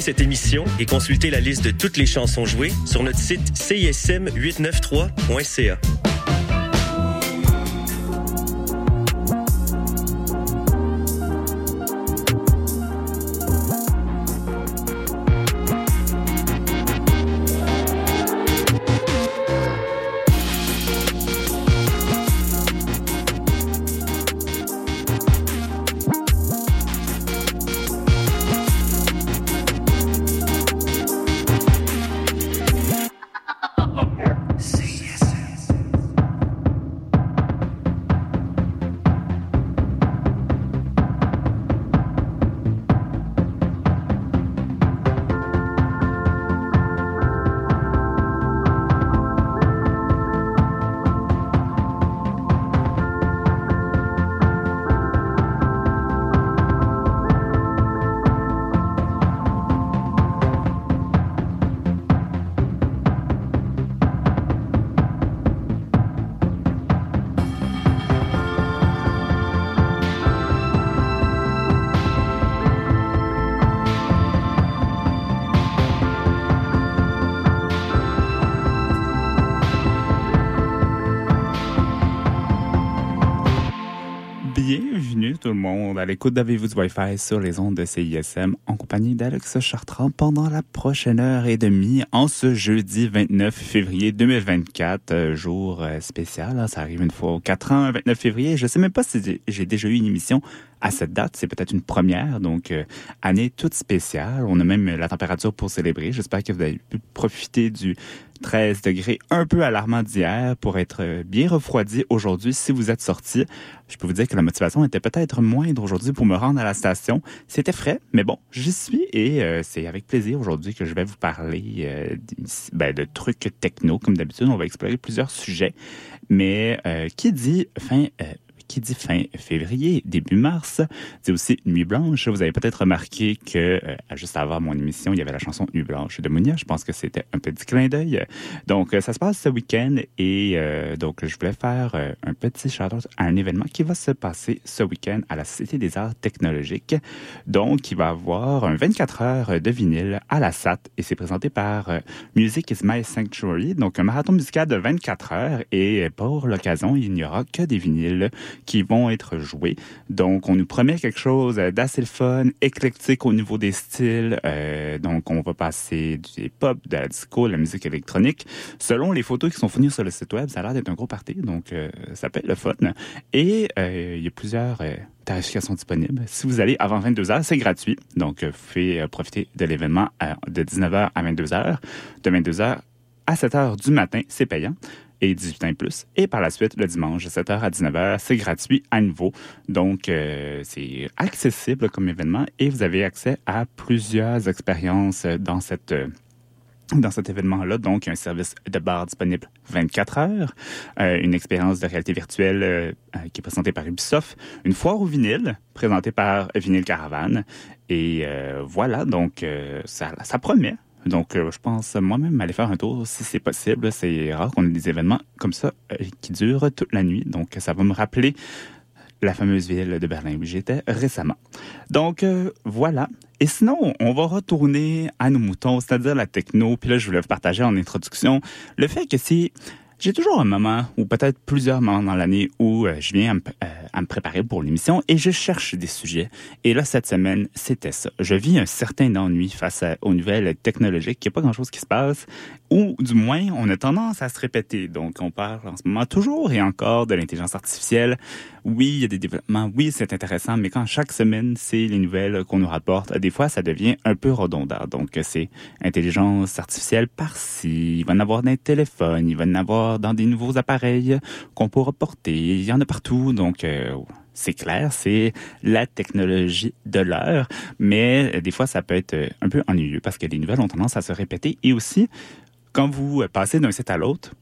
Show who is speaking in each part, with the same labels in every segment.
Speaker 1: cette émission et consulter la liste de toutes les chansons jouées sur notre site cism893.ca.
Speaker 2: l'écoute d'Avez-vous Wi-Fi sur les ondes de CISM en compagnie d'Alex Chartrand pendant la prochaine heure et demie en ce jeudi 29 février 2024, euh, jour euh, spécial. Hein. ça arrive une fois aux 4 ans, 29 février. Je sais même pas si j'ai déjà eu une émission à cette date. C'est peut-être une première, donc euh, année toute spéciale. On a même la température pour célébrer. J'espère que vous avez pu profiter du 13 degrés un peu alarmant d'hier pour être bien refroidi aujourd'hui si vous êtes sorti. Je peux vous dire que la motivation était peut-être moindre aujourd'hui pour me rendre à la station. C'était frais, mais bon, j'y suis et euh, c'est avec plaisir aujourd'hui que je vais vous parler euh, ben, de trucs techno. Comme d'habitude, on va explorer plusieurs sujets. Mais euh, qui dit fin qui dit fin février, début mars, dit aussi Nuit Blanche. Vous avez peut-être remarqué que euh, juste avant mon émission, il y avait la chanson Nuit Blanche de Mounia. Je pense que c'était un petit clin d'œil. Donc, euh, ça se passe ce week-end et euh, donc je voulais faire un petit shout à un événement qui va se passer ce week-end à la Société des Arts Technologiques. Donc, il va avoir un 24 heures de vinyle à la SAT et c'est présenté par Music is My Sanctuary, donc un marathon musical de 24 heures et pour l'occasion, il n'y aura que des vinyles qui vont être joués. Donc, on nous promet quelque chose d'assez fun, éclectique au niveau des styles. Euh, donc, on va passer du hip-hop, de la disco, de la musique électronique. Selon les photos qui sont fournies sur le site web, ça a l'air d'être un gros party. Donc, euh, ça peut être le fun. Et euh, il y a plusieurs tarifications disponibles. Si vous allez avant 22 h c'est gratuit. Donc, vous pouvez profiter de l'événement de 19h à 22 h De 22 h à 7 h du matin, c'est payant et 18 ans plus. Et par la suite, le dimanche, de 7h à 19h, c'est gratuit à nouveau. Donc, euh, c'est accessible comme événement et vous avez accès à plusieurs expériences dans cette... Euh, dans cet événement-là, donc, un service de bar disponible 24 heures, euh, une expérience de réalité virtuelle qui est présentée par Ubisoft, une foire au vinyle présentée par Vinyl Caravane. Et voilà, donc, ça, ça promet. Donc, euh, je pense moi-même aller faire un tour si c'est possible. C'est rare qu'on ait des événements comme ça euh, qui durent toute la nuit. Donc, ça va me rappeler la fameuse ville de Berlin où j'étais récemment. Donc, euh, voilà. Et sinon, on va retourner à nos moutons, c'est-à-dire la techno. Puis là, je voulais vous partager en introduction le fait que c'est j'ai toujours un moment, ou peut-être plusieurs moments dans l'année, où euh, je viens euh, à me, préparer pour l'émission et je cherche des sujets. Et là, cette semaine, c'était ça. Je vis un certain ennui face aux nouvelles technologiques. Il n'y a pas grand-chose qui se passe, ou du moins, on a tendance à se répéter. Donc, on parle en ce moment toujours et encore de l'intelligence artificielle. Oui, il y a des développements. Oui, c'est intéressant, mais quand chaque semaine, c'est les nouvelles qu'on nous rapporte, des fois, ça devient un peu redondant. Donc, c'est intelligence artificielle par-ci. Il va en avoir dans les téléphones, il va en avoir dans des nouveaux appareils qu'on pourra porter. Il y en a partout, donc euh, c'est clair, c'est la technologie de l'heure, mais des fois ça peut être un peu ennuyeux parce que les nouvelles ont tendance à se répéter et aussi quand vous passez d'un site à l'autre,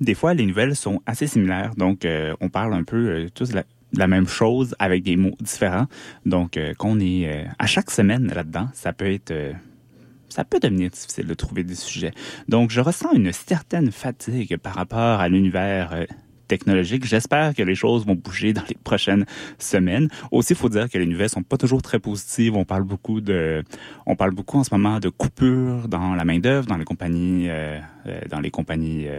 Speaker 2: des fois les nouvelles sont assez similaires, donc on parle un peu tous de la, même chose avec des mots différents. Donc, qu'on est à chaque semaine là-dedans, ça peut être ça peut devenir difficile de trouver des sujets. Donc, je ressens une certaine fatigue par rapport à l'univers euh, technologique. J'espère que les choses vont bouger dans les prochaines semaines. Aussi, il faut dire que les nouvelles sont pas toujours très positives. On parle beaucoup de, on parle beaucoup en ce moment de coupures dans la main d'œuvre, dans les compagnies, euh, euh dans les compagnies, euh,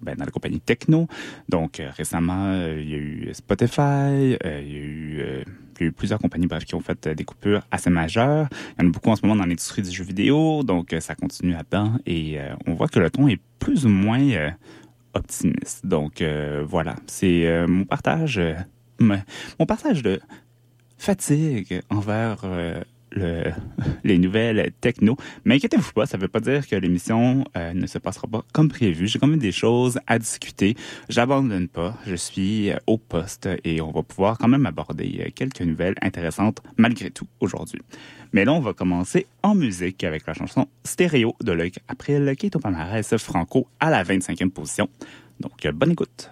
Speaker 2: ben, dans les compagnies techno. Donc euh, récemment, il y a eu Spotify, il y a eu il y a eu plusieurs compagnies bref, qui ont fait des coupures assez majeures. Il y en a beaucoup en ce moment dans l'industrie du jeu vidéo, donc ça continue à temps et on voit que le ton est plus ou moins optimiste. Donc euh, voilà, c'est euh, mon partage, euh, mon partage de fatigue envers le, les nouvelles techno. Mais inquiétez-vous pas, ça ne veut pas dire que l'émission ne se passera pas comme prévu. J'ai quand même des choses à discuter. J'abandonne pas. Je suis au poste et on va pouvoir quand même aborder quelques nouvelles intéressantes malgré tout aujourd'hui. Mais là, on va commencer en musique avec la chanson Stéréo de Luc April, qui est au palmarès franco à la 25e position. Donc, bonne écoute.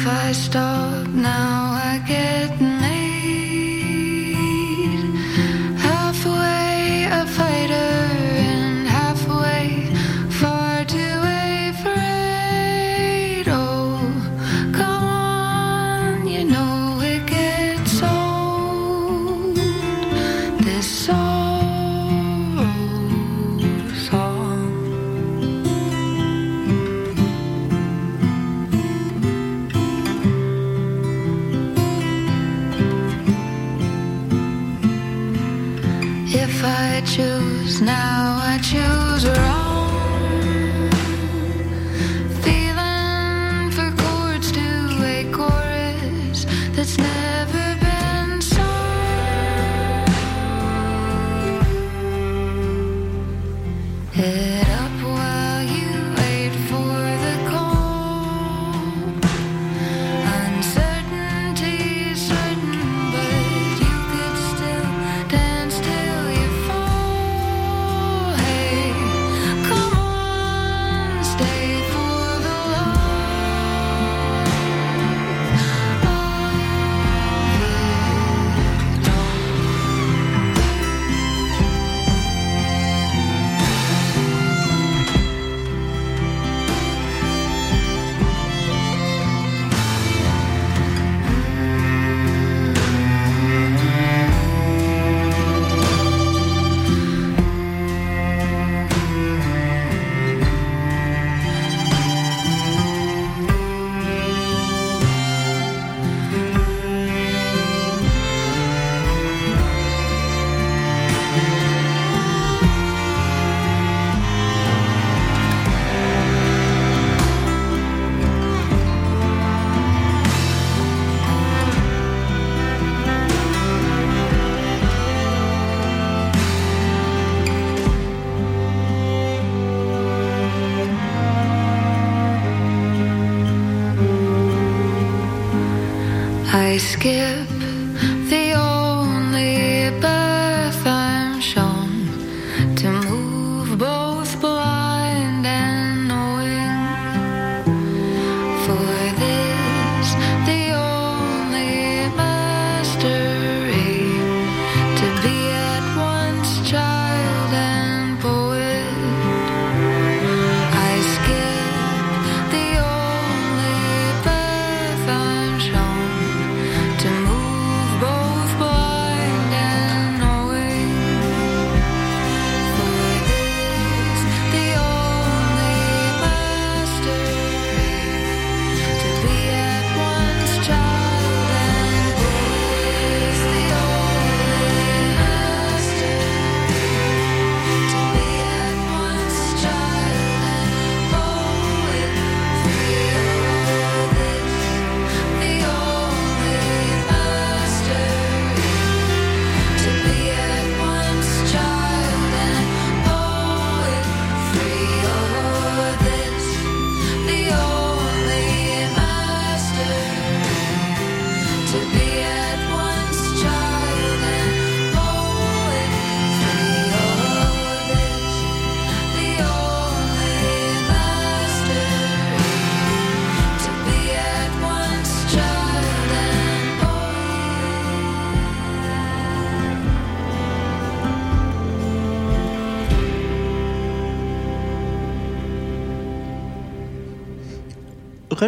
Speaker 2: If I stop now, I get.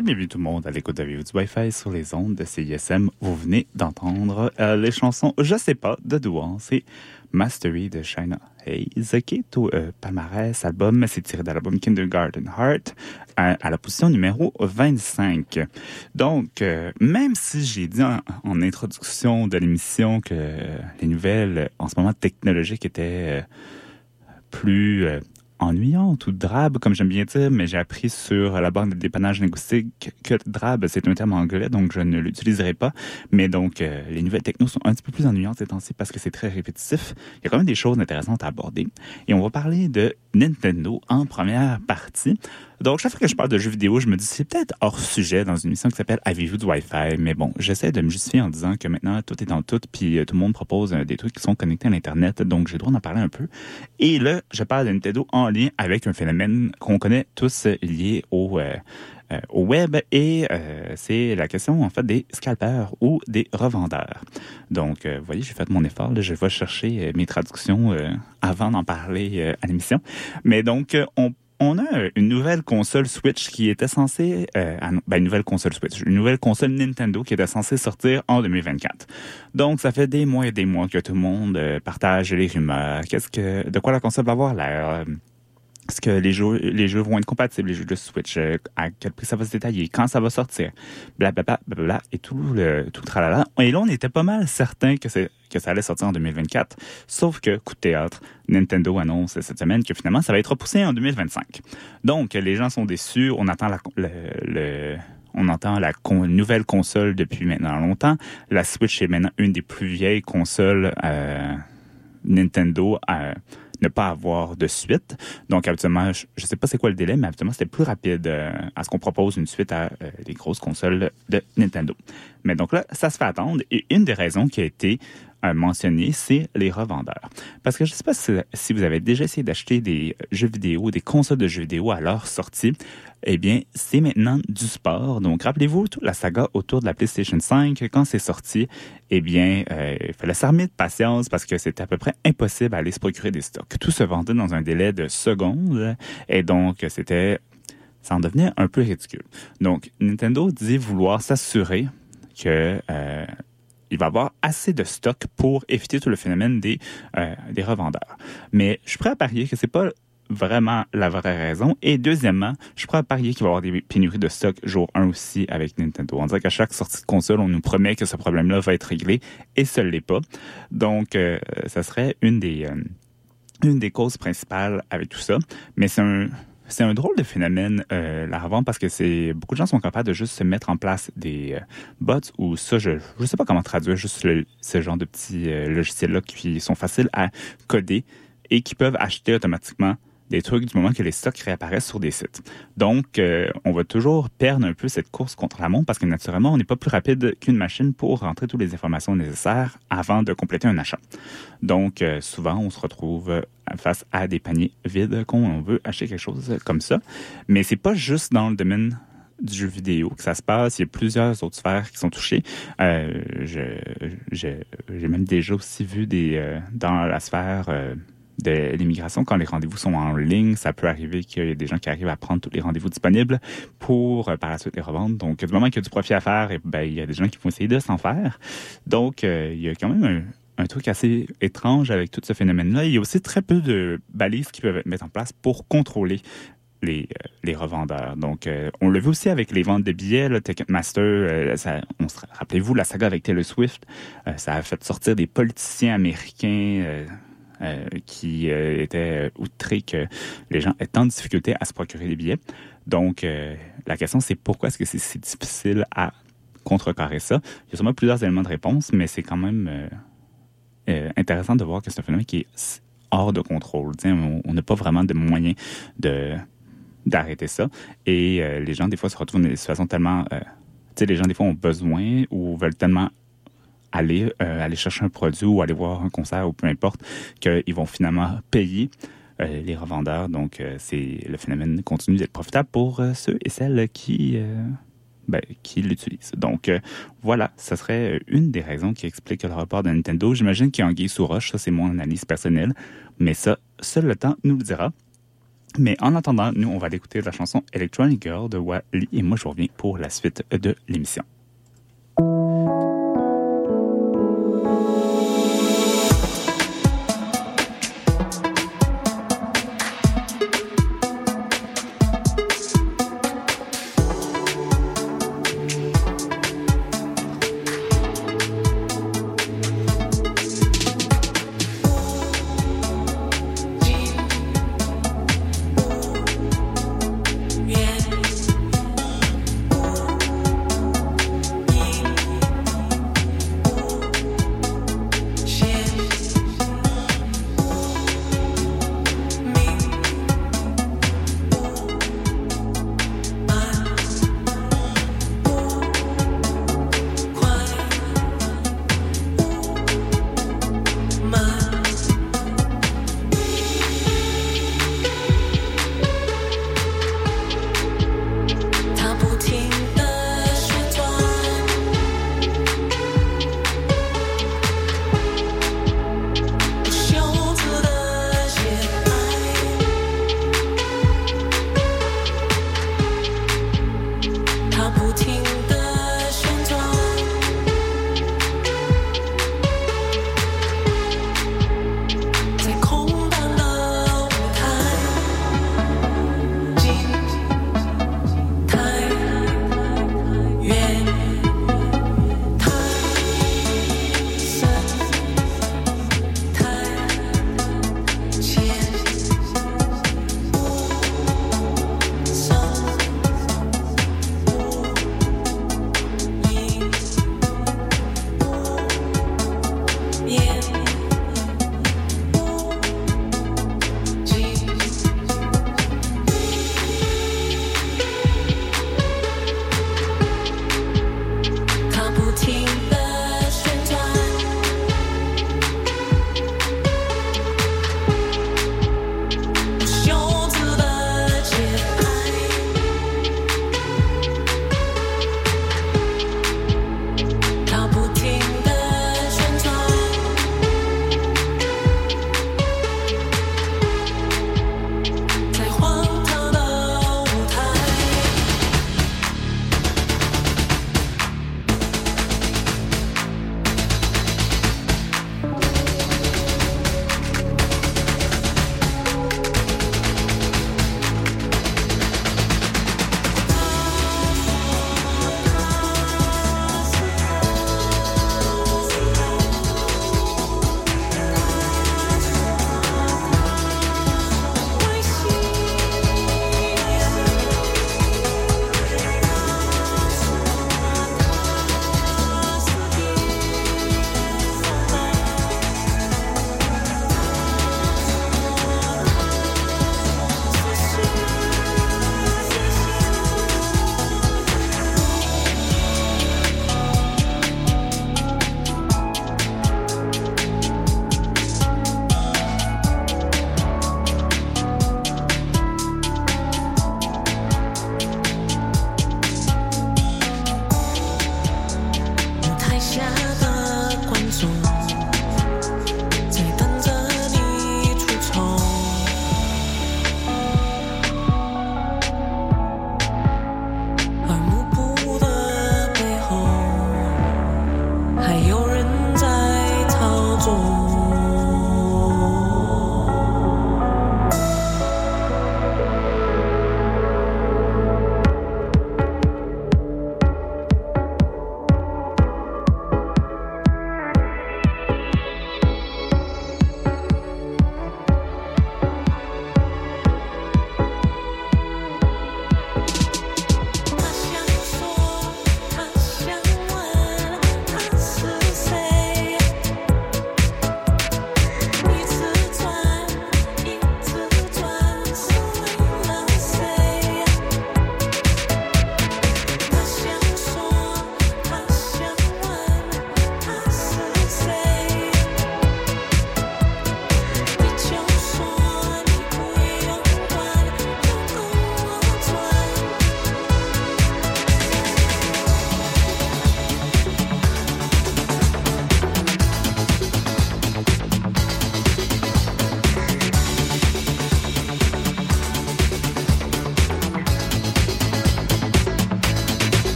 Speaker 2: Bienvenue tout le monde à l'écoute de du Wi-Fi sur les ondes de CISM. Vous venez d'entendre euh, les chansons Je sais pas de Douan, c'est Mastery de China Hayes, qui est au euh, palmarès album, c'est tiré de l'album Kindergarten Heart, à, la position numéro 25. Donc, euh, même si j'ai dit en, introduction de l'émission que les nouvelles en ce moment technologiques étaient plus ennuyante ou drabe, comme j'aime bien dire, mais j'ai appris sur la bande de dépannage linguistique que drabe, c'est un terme anglais, donc je ne l'utiliserai pas. Mais donc, euh, les nouvelles techno sont un petit peu plus ennuyantes ces temps-ci parce que c'est très répétitif. Il y a quand même des choses intéressantes à aborder. Et on va parler de Nintendo en première partie. Donc, chaque fois que je parle de jeux vidéo, je me dis c'est peut-être hors sujet dans une émission qui s'appelle Avez-vous du Wi-Fi? Mais bon, j'essaie de me justifier en disant que maintenant, tout est dans tout, puis euh, tout le monde propose euh, des trucs qui sont connectés à l'Internet, donc j'ai le droit d'en parler un peu. Et là, je parle de Nintendo en lien avec un phénomène qu'on connaît tous lié au... web et c'est la question en fait des scalpers ou des revendeurs. Donc, vous voyez, j'ai fait mon effort. Je vais chercher mes traductions avant d'en parler à l'émission. Mais donc, on on a une nouvelle console Switch qui était censée, euh, ben, une nouvelle console Switch, une nouvelle console Nintendo qui était censée sortir en 2024. Donc, ça fait des mois et des mois que tout le monde euh, partage les rumeurs. Qu'est-ce que, de quoi la console va avoir l'air? Est-ce que les jeux, les jeux vont être compatibles, les jeux de Switch? Euh, à quel prix ça va se détailler? Quand ça va sortir? Blablabla, bla, et tout le, tout tralala. Et là, on était pas mal certain que ça allait sortir en 2024. Sauf que, coup de théâtre, Nintendo annonce cette semaine que finalement, ça va être repoussé en 2025. Donc, les gens sont déçus. On attend la, on entend la nouvelle console depuis maintenant longtemps. La Switch est maintenant une des plus vieilles consoles euh, Nintendo. Euh, ne pas avoir de suite. Donc, habituellement, je ne sais pas c'est quoi le délai, mais habituellement, c'était plus rapide euh, à ce qu'on propose une suite à euh, les grosses consoles de Nintendo. Mais donc là, ça se fait attendre. Et une des raisons qui a été mentionner, c'est les revendeurs. Parce que je ne sais pas si, vous avez déjà essayé d'acheter des jeux vidéo, des consoles de jeux vidéo à leur sortie. Eh bien, c'est maintenant du sport. Donc, rappelez-vous toute la saga autour de la PlayStation 5, quand c'est sorti, eh bien, euh, il fallait s'armer de patience parce que c'était à peu près impossible d'aller se procurer des stocks. Tout se vendait dans un délai de secondes et donc c'était ça en devenait un peu ridicule. Donc, Nintendo dit vouloir s'assurer que euh, il va avoir assez de stock pour éviter tout le phénomène des, euh, des revendeurs. Mais je suis prêt à parier que c'est pas vraiment la vraie raison. Et deuxièmement, je prêt à parier qu'il va y avoir des pénuries de stock jour 1 aussi avec Nintendo. On dirait qu'à chaque sortie de console, on nous promet que ce problème-là va être réglé et ce ne l'est pas. Donc, euh, ça serait euh, une des causes principales avec tout ça. Mais c'est un, c'est un drôle de phénomène, euh, la revente, parce que c'est beaucoup de gens sont capables de juste se mettre en place des euh, bots ou ça, je ne sais pas comment traduire, juste ce genre de petits euh, logiciels-là qui sont faciles à coder et qui peuvent acheter automatiquement des trucs du moment que les stocks réapparaissent sur des sites. Donc, euh, on va toujours perdre un peu cette course contre la montre parce que naturellement, on n'est pas plus rapide qu'une machine pour rentrer toutes les informations nécessaires avant de compléter un achat. Donc, euh, souvent, on se retrouve face à des paniers vides quand on veut acheter quelque chose comme ça. Mais c'est pas juste dans le domaine du jeu vidéo que ça se passe. Il y a plusieurs autres sphères qui sont touchées. Euh, j'ai même déjà aussi vu dans la sphère de l'immigration, quand les rendez-vous sont en ligne, ça peut arriver qu'il y ait des gens qui arrivent à prendre tous les rendez-vous disponibles pour euh, par la suite les revendre. Donc, du moment qu'il y a du profit à faire, et, ben, il y a des gens qui vont essayer de s'en faire. Donc, euh, il y a quand même un, truc assez étrange avec tout ce phénomène-là. Il y a aussi très peu de balises qui peuvent être mises en place pour contrôler les, euh, revendeurs. Donc, on le vu aussi avec les ventes de billets. Là, Ticketmaster, ça, rappelez-vous la saga avec Taylor Swift, ça a fait sortir des politiciens américains euh, qui euh, était outré que les gens aient tant de difficultés à se procurer des billets. Donc, euh, la question, c'est pourquoi est-ce que c'est si difficile à contrecarrer ça? Il y a sûrement plusieurs éléments de réponse, mais c'est quand même intéressant de voir que c'est un phénomène qui est hors de contrôle. on n'a pas vraiment de moyens de d'arrêter ça. Et les gens, des fois, se retrouvent dans des situations tellement... tu sais, les gens, des fois, ont besoin ou veulent tellement aller, euh, aller chercher un produit ou aller voir un concert ou peu importe, qu'ils vont finalement payer euh, les revendeurs. Donc, euh, c'est le phénomène continue d'être profitable pour ceux et celles qui, ben, qui l'utilisent. Donc, voilà, ce serait une des raisons qui explique le report de Nintendo. J'imagine qu'il y a un sous roche, ça c'est mon analyse personnelle, mais ça, seul le temps nous le dira. Mais en attendant, nous, on va écouter la chanson Electronic Girl de Wally et moi, je reviens pour la suite de l'émission.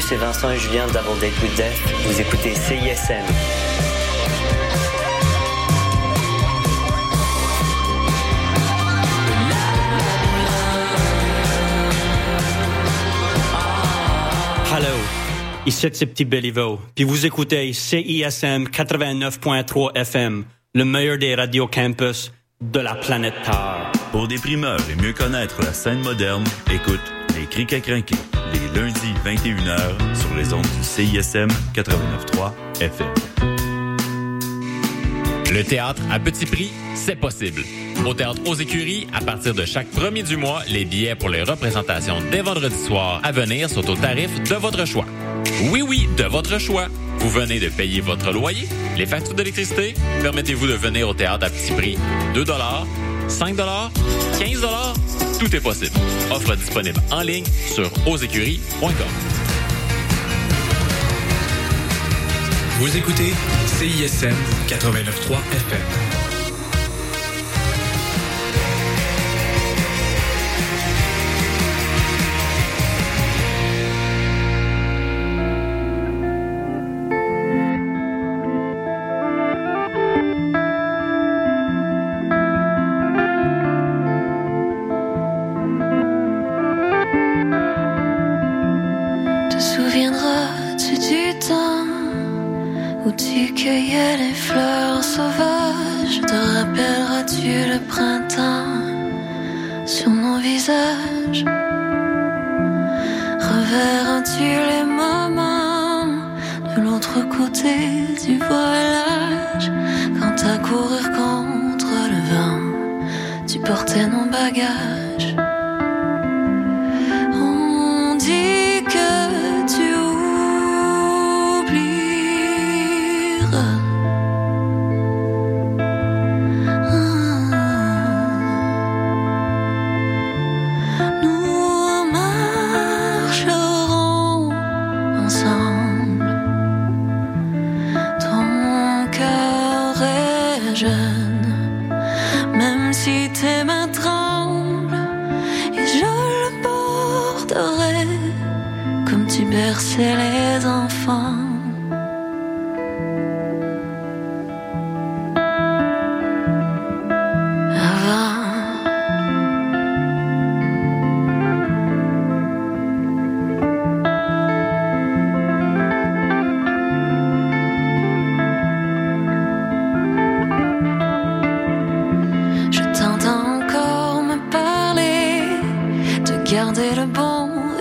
Speaker 1: C'est Vincent et Julien d'Avant Date with Death. Vous écoutez CISM.
Speaker 3: Hello, ici c'est Petit Béliveau, puis vous écoutez CISM 89.3 FM, le meilleur des radios campus de la planète Terre.
Speaker 4: Pour des primeurs et mieux connaître la scène moderne, écoute Criques à crinquer, les lundis 21h sur les ondes du CISM 89.3 FM.
Speaker 5: Le théâtre à petit prix, c'est possible. Au théâtre aux écuries, à partir de chaque premier du mois, les billets pour les représentations dès vendredi soir à venir sont au tarif de votre choix. Oui, oui, de votre choix. Vous venez de payer votre loyer, les factures d'électricité. Permettez-vous de venir au théâtre à petit prix 2 5 15 Tout est possible. Offre disponible en ligne sur ausécuries.com.
Speaker 6: Vous écoutez CISM 89.3 FM.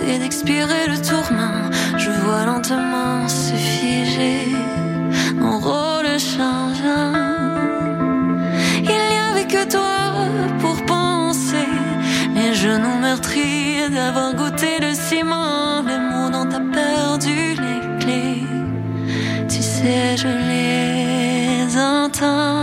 Speaker 7: Et d'expirer le tourment. Je vois lentement se figer mon rôle changeant. Il n'y avait que toi pour penser les genoux meurtris d'avoir goûté le ciment, les mots dont t'as perdu les clés. Tu sais, je les entends.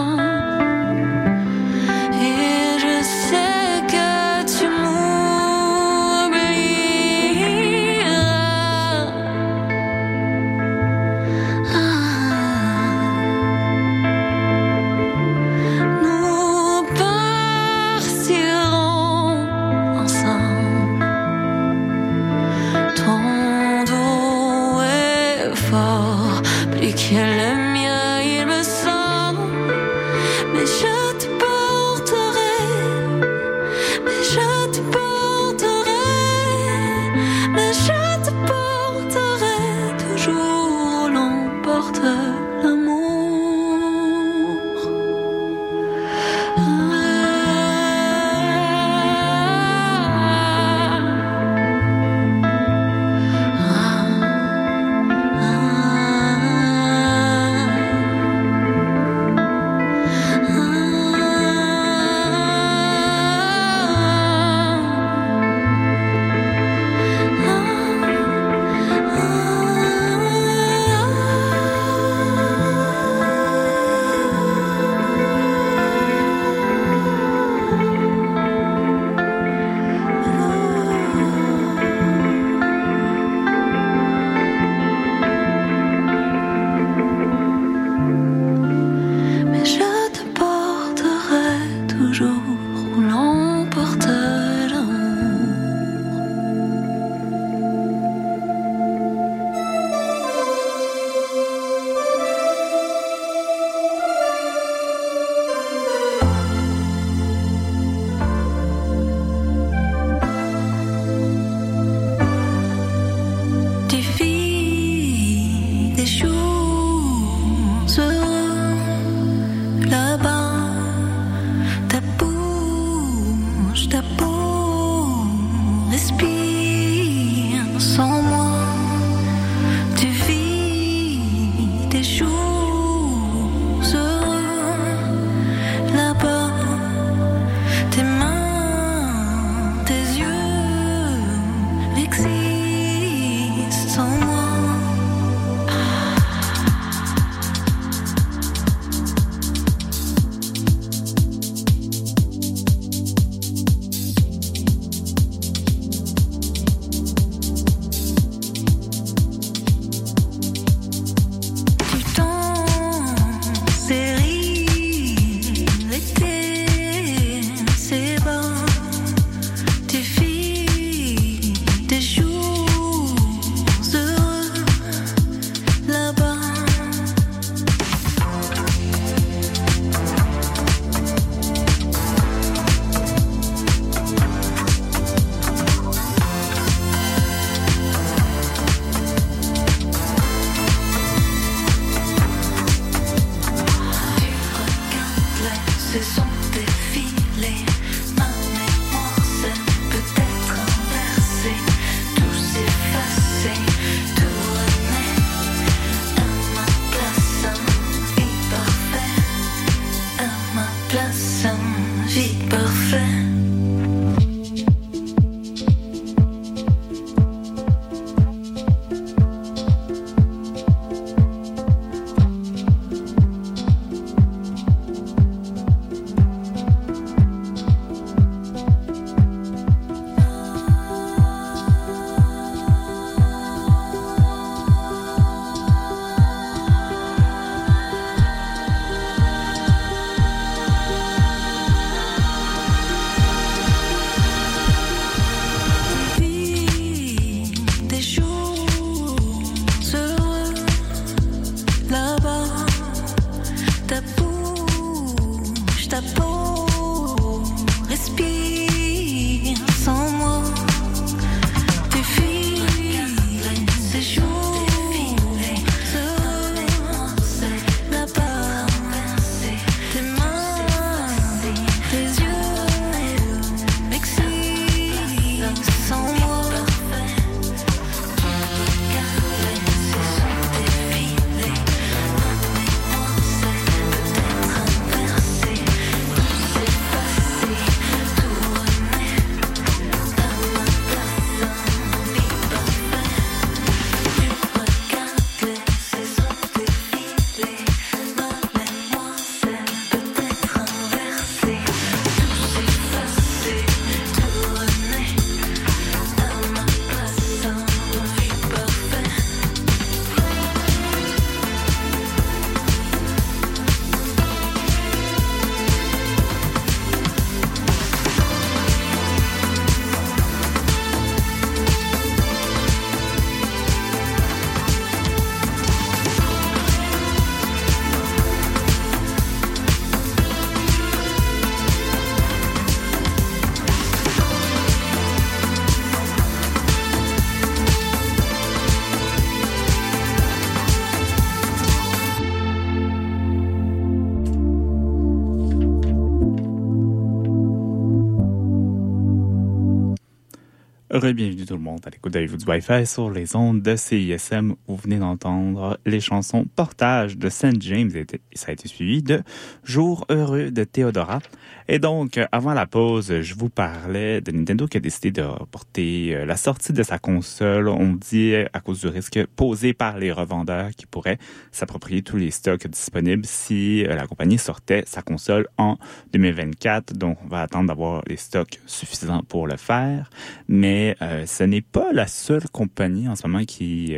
Speaker 2: Bienvenue tout le monde à l'écoute de du Wi-Fi sur les ondes de CISM. Vous venez d'entendre les chansons Portage de St. James et ça a été suivi de Jour heureux de Théodora. Et donc, avant la pause, je vous parlais de Nintendo qui a décidé de reporter euh, la sortie de sa console. On dit à cause du risque posé par les revendeurs qui pourraient s'approprier tous les stocks disponibles si euh, la compagnie sortait sa console en 2024. Donc, on va attendre d'avoir les stocks suffisants pour le faire. Mais euh, ce n'est pas la seule compagnie en ce moment qui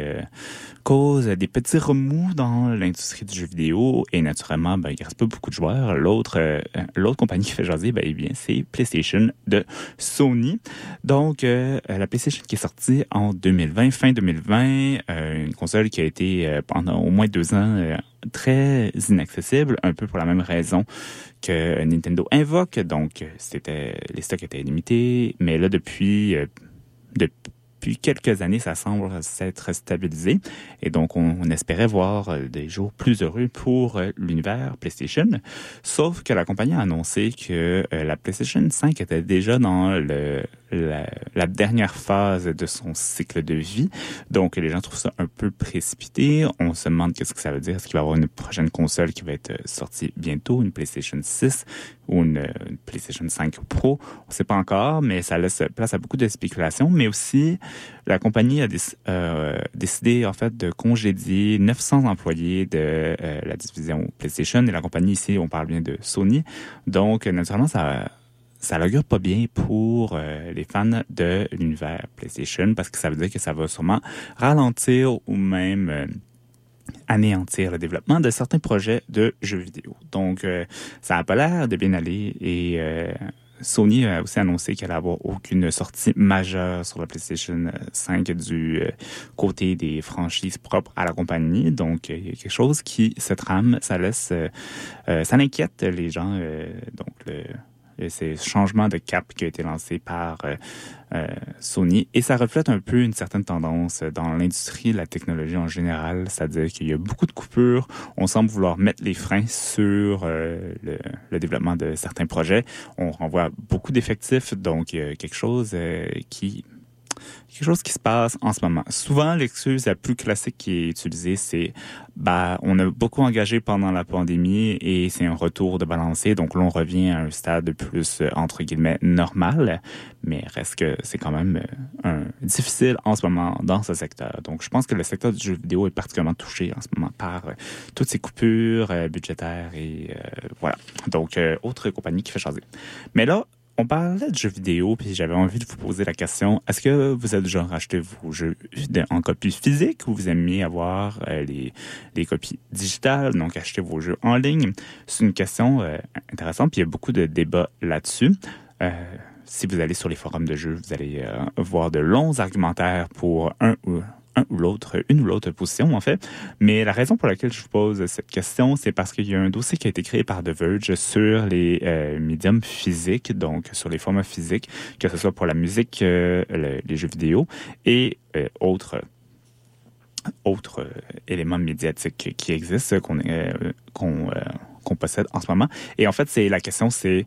Speaker 2: cause des petits remous dans l'industrie du jeu vidéo et naturellement, ben, il reste pas beaucoup de joueurs. L'autre, euh, l'autre compagnie qui fait jaser, ben, eh bien, c'est PlayStation de Sony. Donc, euh, la PlayStation qui est sortie en 2020, fin 2020, euh, une console qui a été pendant au moins deux ans très inaccessible, un peu pour la même raison que Nintendo invoque. Donc, c'était les stocks étaient limités, mais là depuis depuis depuis quelques années, ça semble s'être stabilisé. Et donc, on, espérait voir euh, des jours plus heureux pour euh, l'univers PlayStation. Sauf que la compagnie a annoncé que euh, la PlayStation 5 était déjà dans le, la, dernière phase de son cycle de vie. Donc, les gens trouvent ça un peu précipité. On se demande qu'est-ce que ça veut dire. Est-ce qu'il va y avoir une prochaine console qui va être sortie bientôt, une PlayStation 6 ou une, PlayStation 5 Pro? On ne sait pas encore, mais ça laisse place à beaucoup de spéculations. Mais aussi, la compagnie a euh, décidé, en fait, de congédier 900 employés de euh, la division PlayStation. Et la compagnie ici, on parle bien de Sony. Donc, naturellement, ça ça l'augure pas bien pour euh, les fans de l'univers PlayStation parce que ça veut dire que ça va sûrement ralentir ou même anéantir le développement de certains projets de jeux vidéo. Donc, ça n'a pas l'air de bien aller et Sony a aussi annoncé qu'elle allait avoir aucune sortie majeure sur la PlayStation 5 du côté des franchises propres à la compagnie. Donc, il y a quelque chose qui se trame, ça laisse, ça inquiète les gens. donc, le c'est ce changement de cap qui a été lancé par euh, euh, Sony. Et ça reflète un peu une certaine tendance dans l'industrie, la technologie en général, c'est-à-dire qu'il y a beaucoup de coupures. On semble vouloir mettre les freins sur euh, le, le, développement de certains projets. On renvoie beaucoup d'effectifs, donc quelque chose qui quelque chose qui se passe en ce moment. Souvent, l'excuse la plus classique qui est utilisée, c'est bah on a beaucoup engagé pendant la pandémie et c'est un retour de balancer, donc là on revient à un stade plus entre guillemets normal, mais reste que c'est quand même euh, difficile en ce moment dans ce secteur. Donc je pense que le secteur du jeu vidéo est particulièrement touché en ce moment par euh, toutes ces coupures euh, budgétaires et voilà. Donc autre compagnie qui fait changer. Mais là, on parlait de jeux vidéo, puis j'avais envie de vous poser la question est-ce que vous êtes genre acheté vos jeux en copie physique ou vous aimez avoir euh, les, les copies digitales, donc acheter vos jeux en ligne? C'est une question euh, intéressante, puis il y a beaucoup de débats là-dessus. Euh, si vous allez sur les forums de jeux, vous allez voir de longs argumentaires pour un ou un ou l'autre, une ou l'autre position, en fait. Mais la raison pour laquelle je vous pose cette question, c'est parce qu'il y a un dossier qui a été créé par The Verge sur les euh, médiums physiques, donc sur les formats physiques, que ce soit pour la musique, euh, les jeux vidéo et euh, autres autres éléments médiatiques qui existent, qu'on qu'on possède en ce moment. Et en fait, c'est la question, c'est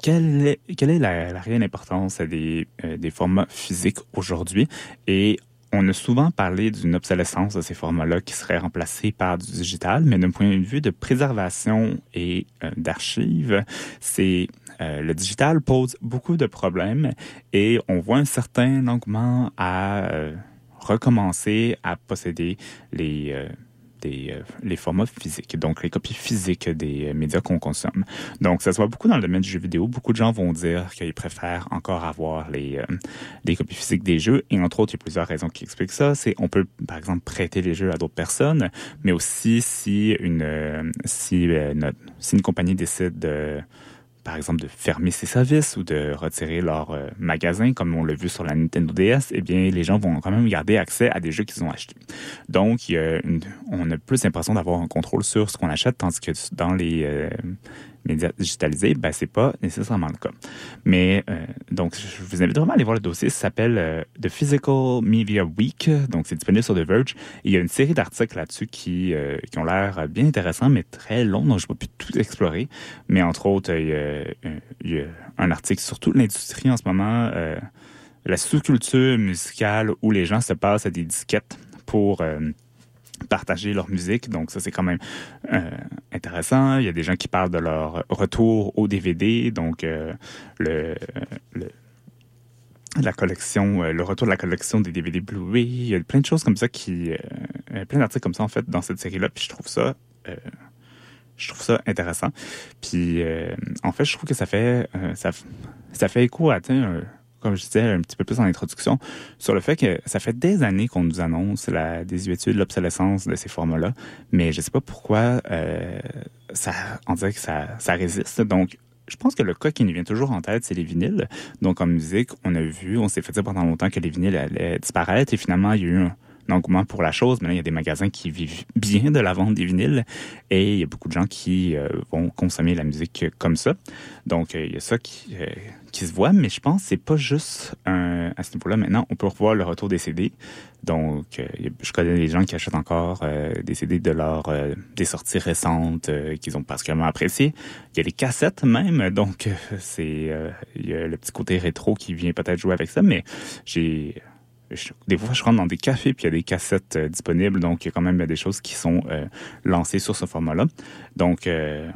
Speaker 2: quelle est, quelle est la, réelle importance des, des formats physiques aujourd'hui et on a souvent parlé d'une obsolescence de ces formats-là qui seraient remplacés par du digital, mais d'un point de vue de préservation et euh, d'archives, c'est euh, le digital pose beaucoup de problèmes et on voit un certain engouement à euh, recommencer à posséder les des, euh, les formats physiques, donc les copies physiques des euh, médias qu'on consomme. Donc, ça se voit beaucoup dans le domaine du jeu vidéo. Beaucoup de gens vont dire qu'ils préfèrent encore avoir les, euh, copies physiques des jeux. Et entre autres, il y a plusieurs raisons qui expliquent ça. C'est on peut, par exemple, prêter les jeux à d'autres personnes, mais aussi si une, si, si une compagnie décide de par exemple, de fermer ses services ou de retirer leur euh, magasin, comme on l'a vu sur la Nintendo DS, eh bien, les gens vont quand même garder accès à des jeux qu'ils ont achetés. Donc, on a plus l'impression d'avoir un contrôle sur ce qu'on achète, tandis que dans les, euh, médias digitalisés, ben c'est pas nécessairement le cas. Mais euh, donc, je vous invite vraiment à aller voir le dossier. Ça s'appelle euh, The Physical Media Week. Donc, c'est disponible sur The Verge. il y a une série d'articles là-dessus qui, euh, qui ont l'air bien intéressants, mais très longs. Donc, je ne vais plus tout explorer. Mais entre autres, il y a, il y a un article sur toute l'industrie en ce moment la sous-culture musicale où les gens se passent à des disquettes pour partager leur musique. Donc ça, c'est quand même intéressant. Il y a des gens qui parlent de leur retour au DVD. Donc le, le la collection, le retour de la collection des DVD Blu-ray. Il y a plein de choses comme ça qui, plein d'articles comme ça en fait dans cette série-là. Puis je trouve ça, je trouve ça intéressant. Puis en fait, je trouve que ça fait, ça, ça fait écho à, comme je disais un petit peu plus en introduction, sur le fait que ça fait des années qu'on nous annonce la désuétude, l'obsolescence de ces formats-là, mais je sais pas pourquoi euh, ça, on dirait que ça, résiste. Donc, je pense que le cas qui nous vient toujours en tête, c'est les vinyles. Donc, en musique, on a vu, on s'est fait dire pendant longtemps que les vinyles allaient disparaître et finalement, il y a eu un, engouement pour la chose. Maintenant, il y a des magasins qui vivent bien de la vente des vinyles et il y a beaucoup de gens qui euh, vont consommer la musique comme ça. Donc, euh, il y a ça qui, qui se voit, mais je pense que c'est pas juste un, à ce niveau-là. Maintenant, on peut revoir le retour des CD. Donc, je connais des gens qui achètent encore des CD de leur des sorties récentes qu'ils ont particulièrement appréciées. Il y a les cassettes même, donc c'est il y a le petit côté rétro qui vient peut-être jouer avec ça, mais j'ai des fois, je rentre dans des cafés puis il y a des cassettes euh, disponibles, donc il y a quand même des choses qui sont euh, lancées sur ce format-là. Donc, euh,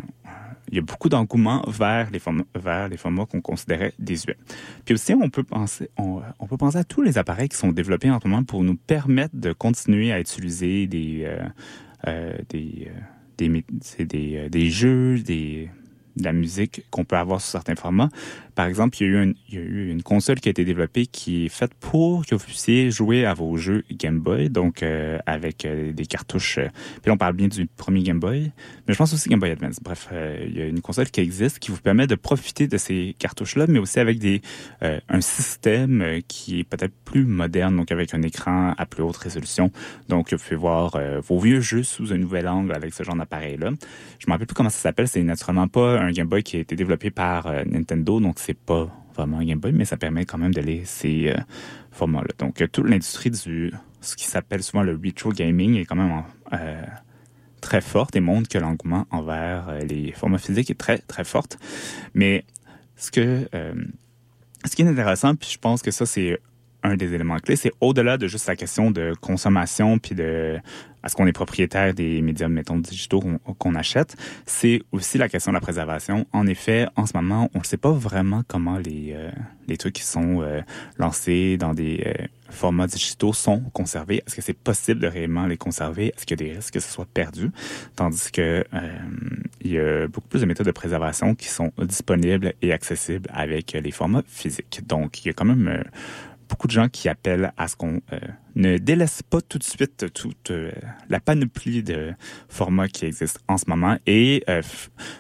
Speaker 2: il y a beaucoup d'engouement vers les formats, qu'on considérait désuets. Puis aussi, on peut penser, à tous les appareils qui sont développés en ce moment pour nous permettre de continuer à utiliser des des, des, des jeux, des de la musique qu'on peut avoir sur certains formats. Par exemple, il y, a eu une, console qui a été développée qui est faite pour que vous puissiez jouer à vos jeux Game Boy, donc euh, avec euh, des cartouches. Euh, puis là, on parle bien du premier Game Boy, mais je pense aussi Game Boy Advance. Bref, il y a une console qui existe qui vous permet de profiter de ces cartouches-là, mais aussi avec des un système qui est peut-être plus moderne, donc avec un écran à plus haute résolution. Donc, vous pouvez voir vos vieux jeux sous un nouvel angle avec ce genre d'appareil-là. Je me rappelle plus comment ça s'appelle. C'est naturellement pas un Game Boy qui a été développé par Nintendo, donc c'est pas vraiment un Game Boy, mais ça permet quand même d'aller ces euh, formats-là. Donc, euh, toute l'industrie du ce qui s'appelle souvent le retro gaming est quand même euh, très forte et montre que l'engouement envers les formats physiques est très, très forte. Mais ce que ce qui est intéressant, puis je pense que ça, c'est un des éléments clés, c'est au-delà de juste la question de consommation puis de est-ce qu'on est propriétaire des médias, mettons, digitaux qu'on achète, c'est aussi la question de la préservation. En effet, en ce moment, on ne sait pas vraiment comment les, euh, les trucs qui sont euh, lancés dans des euh, formats digitaux sont conservés. Est-ce que c'est possible de réellement les conserver? Est-ce qu'il y a des risques que ce soit perdu? Tandis que il y a beaucoup plus de méthodes de préservation qui sont disponibles et accessibles avec les formats physiques. Donc, il y a quand même beaucoup de gens qui appellent à ce qu'on euh, ne délaisse pas tout de suite toute euh, la panoplie de formats qui existent en ce moment et euh,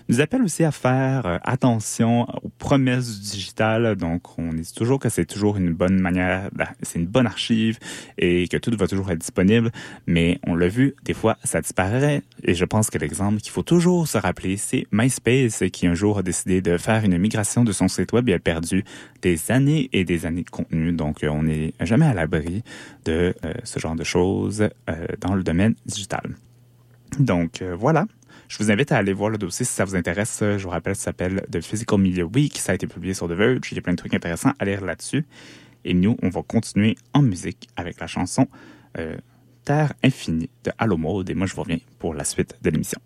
Speaker 2: nous appellent aussi à faire attention aux promesses du digital. Donc, on dit toujours que c'est toujours une bonne manière, c'est une bonne archive et que tout va toujours être disponible. Mais on l'a vu, des fois, ça disparaît. Et je pense que l'exemple qu'il faut toujours se rappeler, c'est MySpace qui un jour a décidé de faire une migration de son site web et a perdu des années et des années de contenu. Donc, on n'est jamais à l'abri de euh, ce genre de choses euh, dans le domaine digital. Donc, euh, voilà. Je vous invite à aller voir le dossier si ça vous intéresse. Je vous rappelle, ça s'appelle The Physical Media Week. Ça a été publié sur The Verge. Il y a plein de trucs intéressants à lire là-dessus. Et nous, on va continuer en musique avec la chanson Terre infinie de Halo Mode. Et moi, je vous reviens pour la suite de l'émission.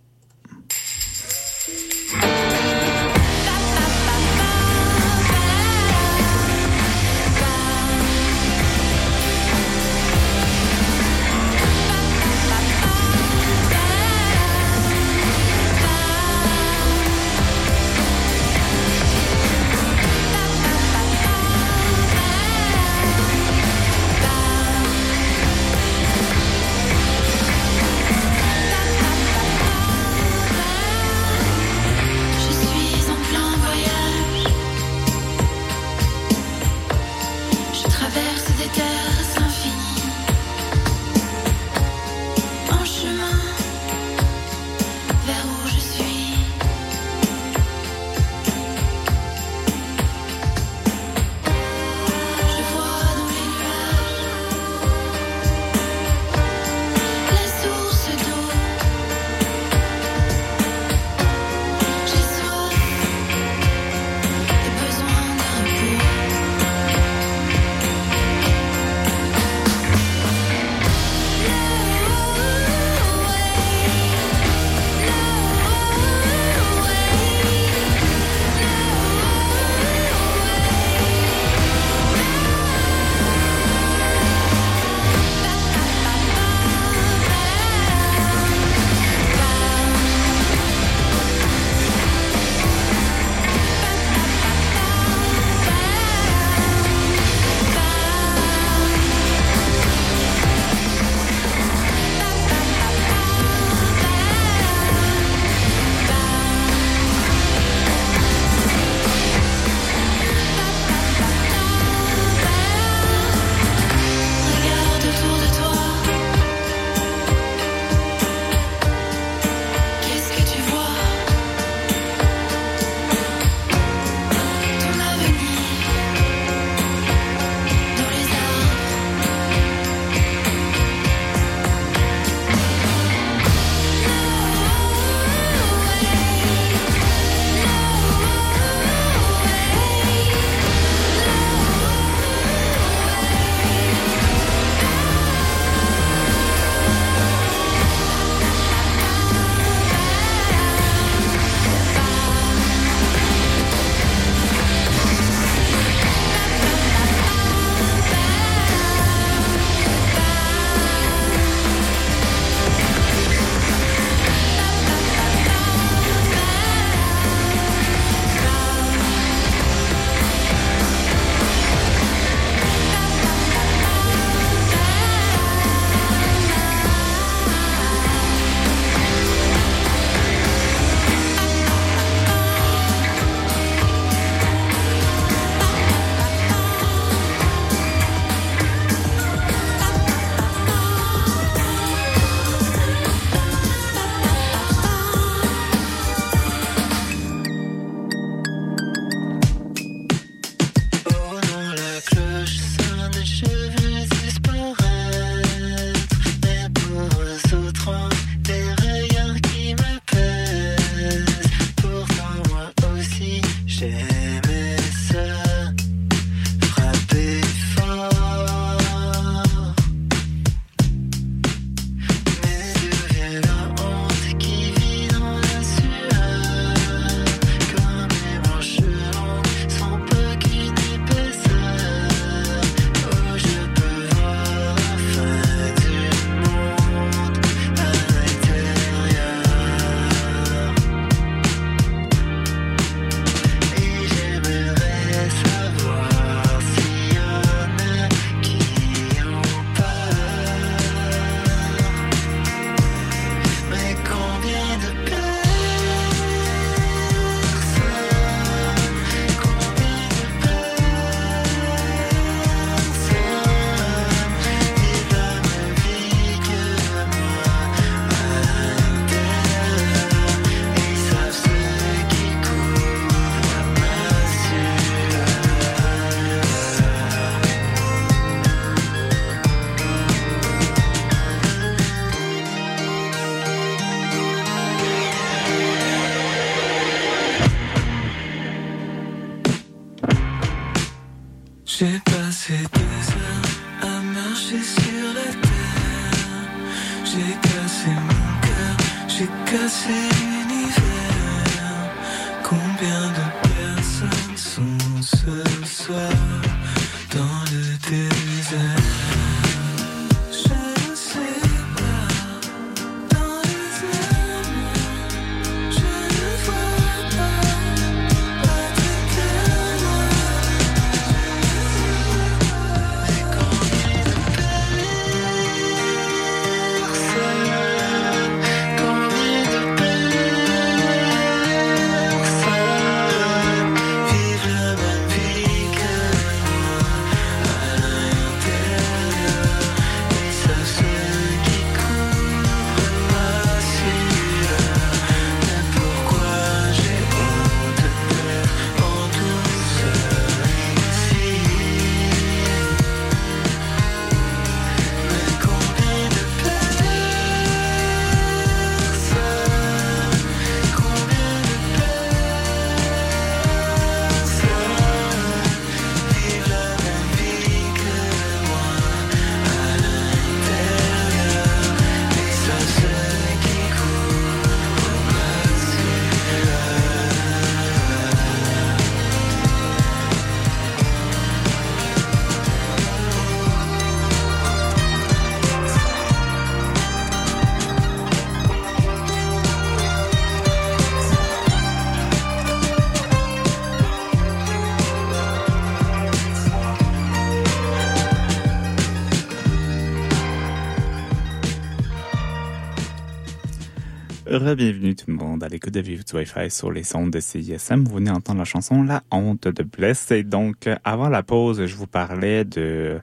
Speaker 2: Bienvenue tout le monde à l'écoute de Vive du Wi-Fi sur les sondes de CISM. Vous venez entendre la chanson La honte de Bless. Et donc, avant la pause, je vous parlais de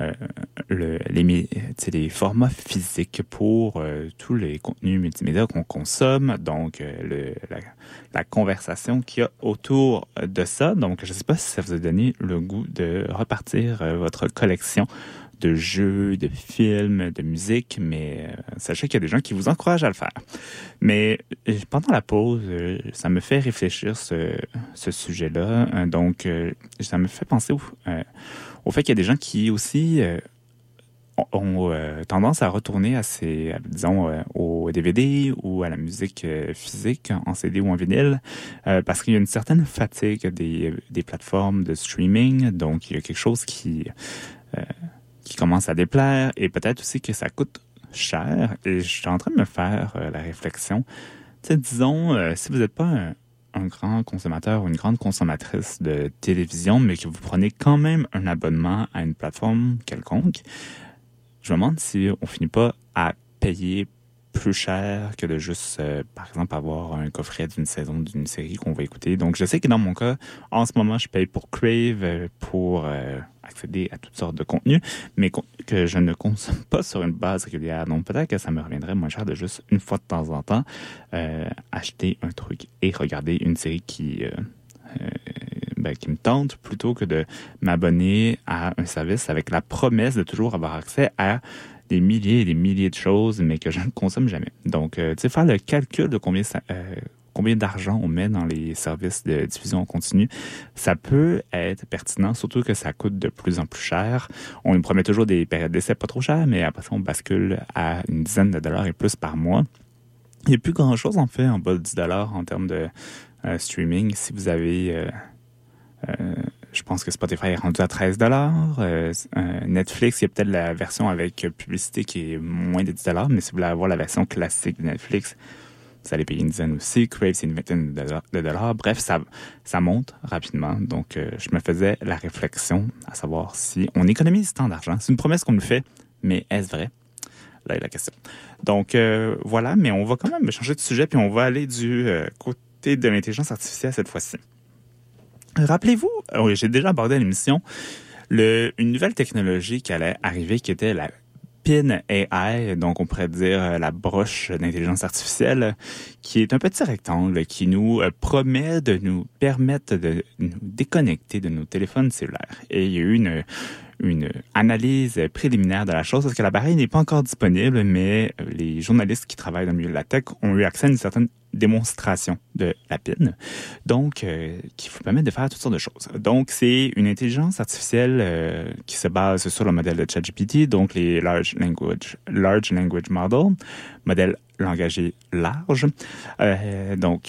Speaker 2: euh, le, les, formats physiques pour euh, tous les contenus multimédia qu'on consomme. Donc, euh, la, conversation qu'il y a autour de ça. Donc, je ne sais pas si ça vous a donné le goût de repartir votre collection de jeux, de films, de musique, mais euh, sachez qu'il y a des gens qui vous encouragent à le faire. Mais euh, pendant la pause, euh, ça me fait réfléchir ce, ce sujet-là. Donc, ça me fait penser au, fait qu'il y a des gens qui aussi ont, tendance à retourner à ces, disons, euh, au DVD ou à la musique physique en CD ou en vinyle, parce qu'il y a une certaine fatigue des, plateformes de streaming. Donc, il y a quelque chose qui qui commence à déplaire et peut-être aussi que ça coûte cher. Et je suis en train de me faire euh, la réflexion. Tu sais, disons, euh, si vous n'êtes pas un, grand consommateur ou une grande consommatrice de télévision, mais que vous prenez quand même un abonnement à une plateforme quelconque, je me demande si on finit pas à payer plus cher que de juste, euh, par exemple, avoir un coffret d'une saison d'une série qu'on va écouter. Donc, je sais que dans mon cas, en ce moment, je paye pour Crave, pour accéder à toutes sortes de contenus, mais que je ne consomme pas sur une base régulière. Donc, peut-être que ça me reviendrait moins cher de juste, une fois de temps en temps, euh, acheter un truc et regarder une série qui... euh, euh, ben, qui me tente plutôt que de m'abonner à un service avec la promesse de toujours avoir accès à des milliers et des milliers de choses, mais que je ne consomme jamais. Donc, tu sais, faire le calcul de combien ça, combien d'argent on met dans les services de diffusion en continu, ça peut être pertinent, surtout que ça coûte de plus en plus cher. On nous promet toujours des périodes d'essai pas trop chères, mais après ça, on bascule à une dizaine de dollars et plus par mois. Il n'y a plus grand-chose, en fait, en bas de 10 dollars en termes de euh, streaming. Si vous avez... euh, euh, je pense que Spotify est rendu à 13 dollars. Netflix, il y a peut-être la version avec publicité qui est moins de 10 dollars, mais si vous voulez avoir la version classique de Netflix, vous allez payer une dizaine aussi. Crave, c'est une vingtaine de dollars. Bref, ça, ça monte rapidement. Donc, euh, je me faisais la réflexion à savoir si on économise tant d'argent. C'est une promesse qu'on nous fait, mais est-ce vrai? Là est la question. Donc, euh, voilà, mais on va quand même changer de sujet, puis on va aller du euh, côté de l'intelligence artificielle cette fois-ci. Rappelez-vous, oui, j'ai déjà abordé à l'émission, une nouvelle technologie qui allait arriver qui était la PIN AI, donc on pourrait dire euh, la broche d'intelligence artificielle, qui est un petit rectangle qui nous euh, promet de nous permettre de nous déconnecter de nos téléphones cellulaires. Et il y a eu une, une analyse préliminaire de la chose parce que l'appareil n'est pas encore disponible, mais les journalistes qui travaillent dans le milieu de la tech ont eu accès à une certaine démonstration de la PIN, donc euh, qui vous permet de faire toutes sortes de choses. Donc, c'est une intelligence artificielle euh, qui se base sur le modèle de ChatGPT, donc les Large Language, Large Language Model, modèle langagé large, euh, donc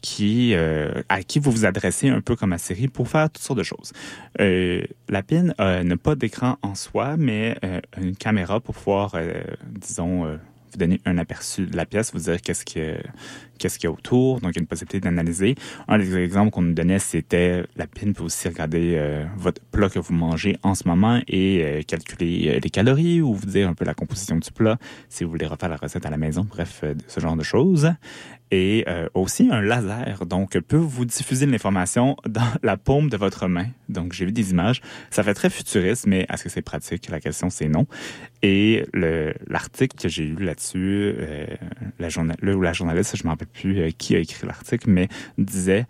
Speaker 2: qui à qui vous vous adressez un peu comme à Siri pour faire toutes sortes de choses. Euh, la PIN n'a pas d'écran en soi, mais une caméra pour pouvoir, disons, vous donner un aperçu de la pièce, vous dire qu'est-ce que qu'est-ce qu'il y a autour, donc il y a une possibilité d'analyser. Un des exemples qu'on nous donnait, c'était la PIN peut aussi regarder euh, votre plat que vous mangez en ce moment et euh, calculer euh, les calories ou vous dire un peu la composition du plat si vous voulez refaire la recette à la maison, bref, ce genre de choses. Et aussi un laser, donc peut vous diffuser l'information dans la paume de votre main. Donc j'ai vu des images, ça fait très futuriste, mais est-ce que c'est pratique? La question c'est non. Et le l'article que j'ai lu là-dessus, la journal, le la journaliste, je ne me rappelle plus euh, qui a écrit l'article, mais disait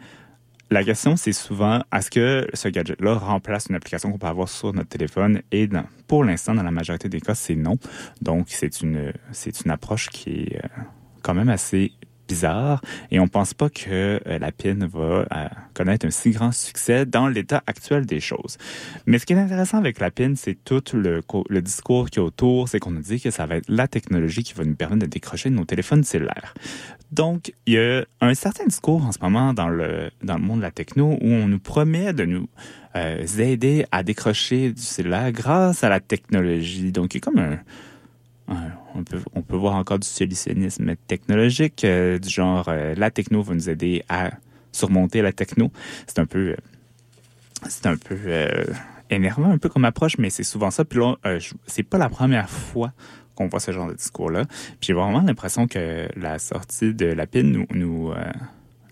Speaker 2: la question, c'est souvent, est-ce que ce gadget-là remplace une application qu'on peut avoir sur notre téléphone? Et pour l'instant, dans la majorité des cas, c'est non. Donc, c'est une, c'est une approche qui est euh, quand même assez bizarre et on pense pas que euh, la PIN va euh, connaître un si grand succès dans l'état actuel des choses. Mais ce qui est intéressant avec la PIN, c'est tout le, co- le discours qui est autour, c'est qu'on nous dit que ça va être la technologie qui va nous permettre de décrocher nos téléphones cellulaires. Donc, il y a un certain discours en ce moment dans le, dans le monde de la techno où on nous promet de nous euh, aider à décrocher du cellulaire grâce à la technologie. Donc, il y a comme un- on, peut, on peut voir encore du solutionnisme technologique, euh, du genre euh, la techno va nous aider à surmonter la techno. C'est un peu, euh, c'est un peu énervant, un peu comme approche, mais c'est souvent ça. Puis là, c'est pas la première fois qu'on voit ce genre de discours-là. J'ai vraiment l'impression que la sortie de la euh, nous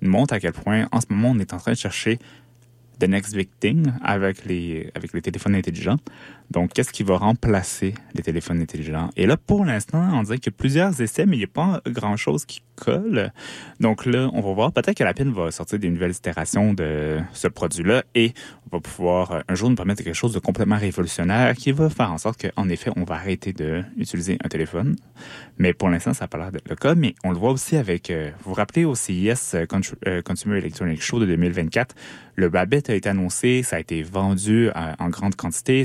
Speaker 2: montre à quel point, en ce moment, on est en train de chercher the next big thing avec les, avec les téléphones intelligents. Donc, qu'est-ce qui va remplacer les téléphones intelligents? Et là, pour l'instant, on dirait qu'il y a plusieurs essais, mais il n'y a pas grand-chose qui colle. Donc là, on va voir. Peut-être que la PIN va sortir des nouvelles itérations de ce produit-là et on va pouvoir euh, un jour nous permettre quelque chose de complètement révolutionnaire qui va faire en sorte qu'en effet, on va arrêter d'utiliser un téléphone. Mais pour l'instant, ça n'a pas l'air d'être le cas. Mais on le voit aussi avec, euh, vous vous rappelez au CIS euh, Consumer Electronics Show de 2024, le Rabbit a été annoncé, ça a été vendu en grande quantité,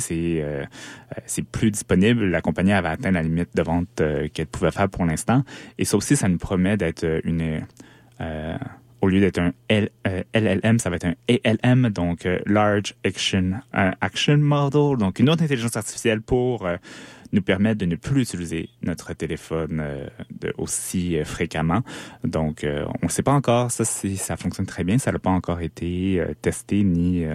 Speaker 2: euh, euh, c'est plus disponible. La compagnie avait atteint la limite de vente euh, qu'elle pouvait faire pour l'instant. Et ça aussi, ça nous promet d'être une... au lieu d'être un LLM, ça va être un ALM, donc Large Action, Action Model, donc une autre intelligence artificielle pour nous permettre de ne plus utiliser notre téléphone euh, aussi euh, fréquemment. Donc, euh, on ne sait pas encore. Ça, c'est- ça fonctionne très bien. Ça n'a pas encore été testé ni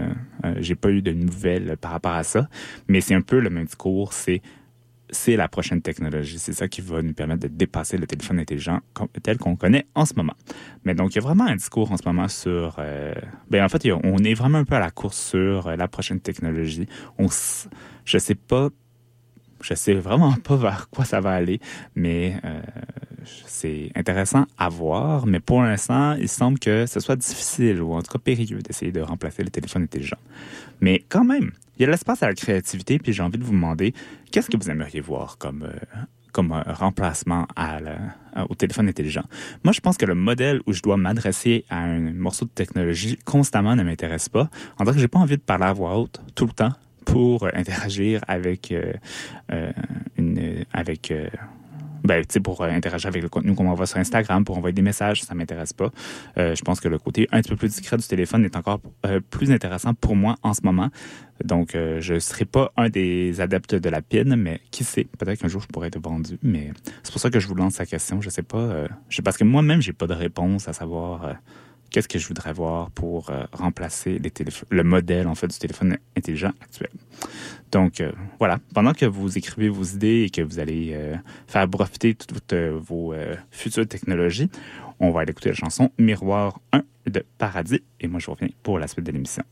Speaker 2: j'ai pas eu de nouvelles par rapport à ça. Mais c'est un peu le même discours. C'est c'est la prochaine technologie. C'est ça qui va nous permettre de dépasser le téléphone intelligent tel qu'on connaît en ce moment. Mais donc, il y a vraiment un discours en ce moment sur... ben, en fait, on est vraiment un peu à la course sur la prochaine technologie. On, je sais pas... Je sais vraiment pas vers quoi ça va aller, mais euh, c'est intéressant à voir. Mais pour l'instant, il semble que ce soit difficile ou en tout cas périlleux d'essayer de remplacer le téléphone intelligent. Mais quand même, il y a l'espace à la créativité, puis j'ai envie de vous demander, qu'est-ce que vous aimeriez voir comme, euh, euh, remplacement au téléphone intelligent? Moi, je pense que le modèle où je dois m'adresser à un morceau de technologie constamment ne m'intéresse pas. En tant que j'ai pas envie de parler à voix haute tout le temps pour euh, interagir avec euh, euh, une avec ben, pour interagir avec le contenu qu'on envoie sur Instagram, pour envoyer des messages, ça m'intéresse pas. Je pense que le côté un petit peu plus discret du téléphone est encore plus intéressant pour moi en ce moment. Donc, je serai pas un des adeptes de la PIN, mais qui sait, peut-être qu'un jour je pourrais être vendu. Mais c'est pour ça que je vous lance la question. Je sais pas, je, parce que moi-même j'ai pas de réponse à savoir qu'est-ce que je voudrais voir pour euh, remplacer les le modèle en fait du téléphone intelligent actuel? Donc euh, voilà, pendant que vous écrivez vos idées et que vous allez euh, faire profiter toutes vos futures technologies, on va aller écouter la chanson Miroir 1 de Paradis et moi je reviens pour la suite de l'émission.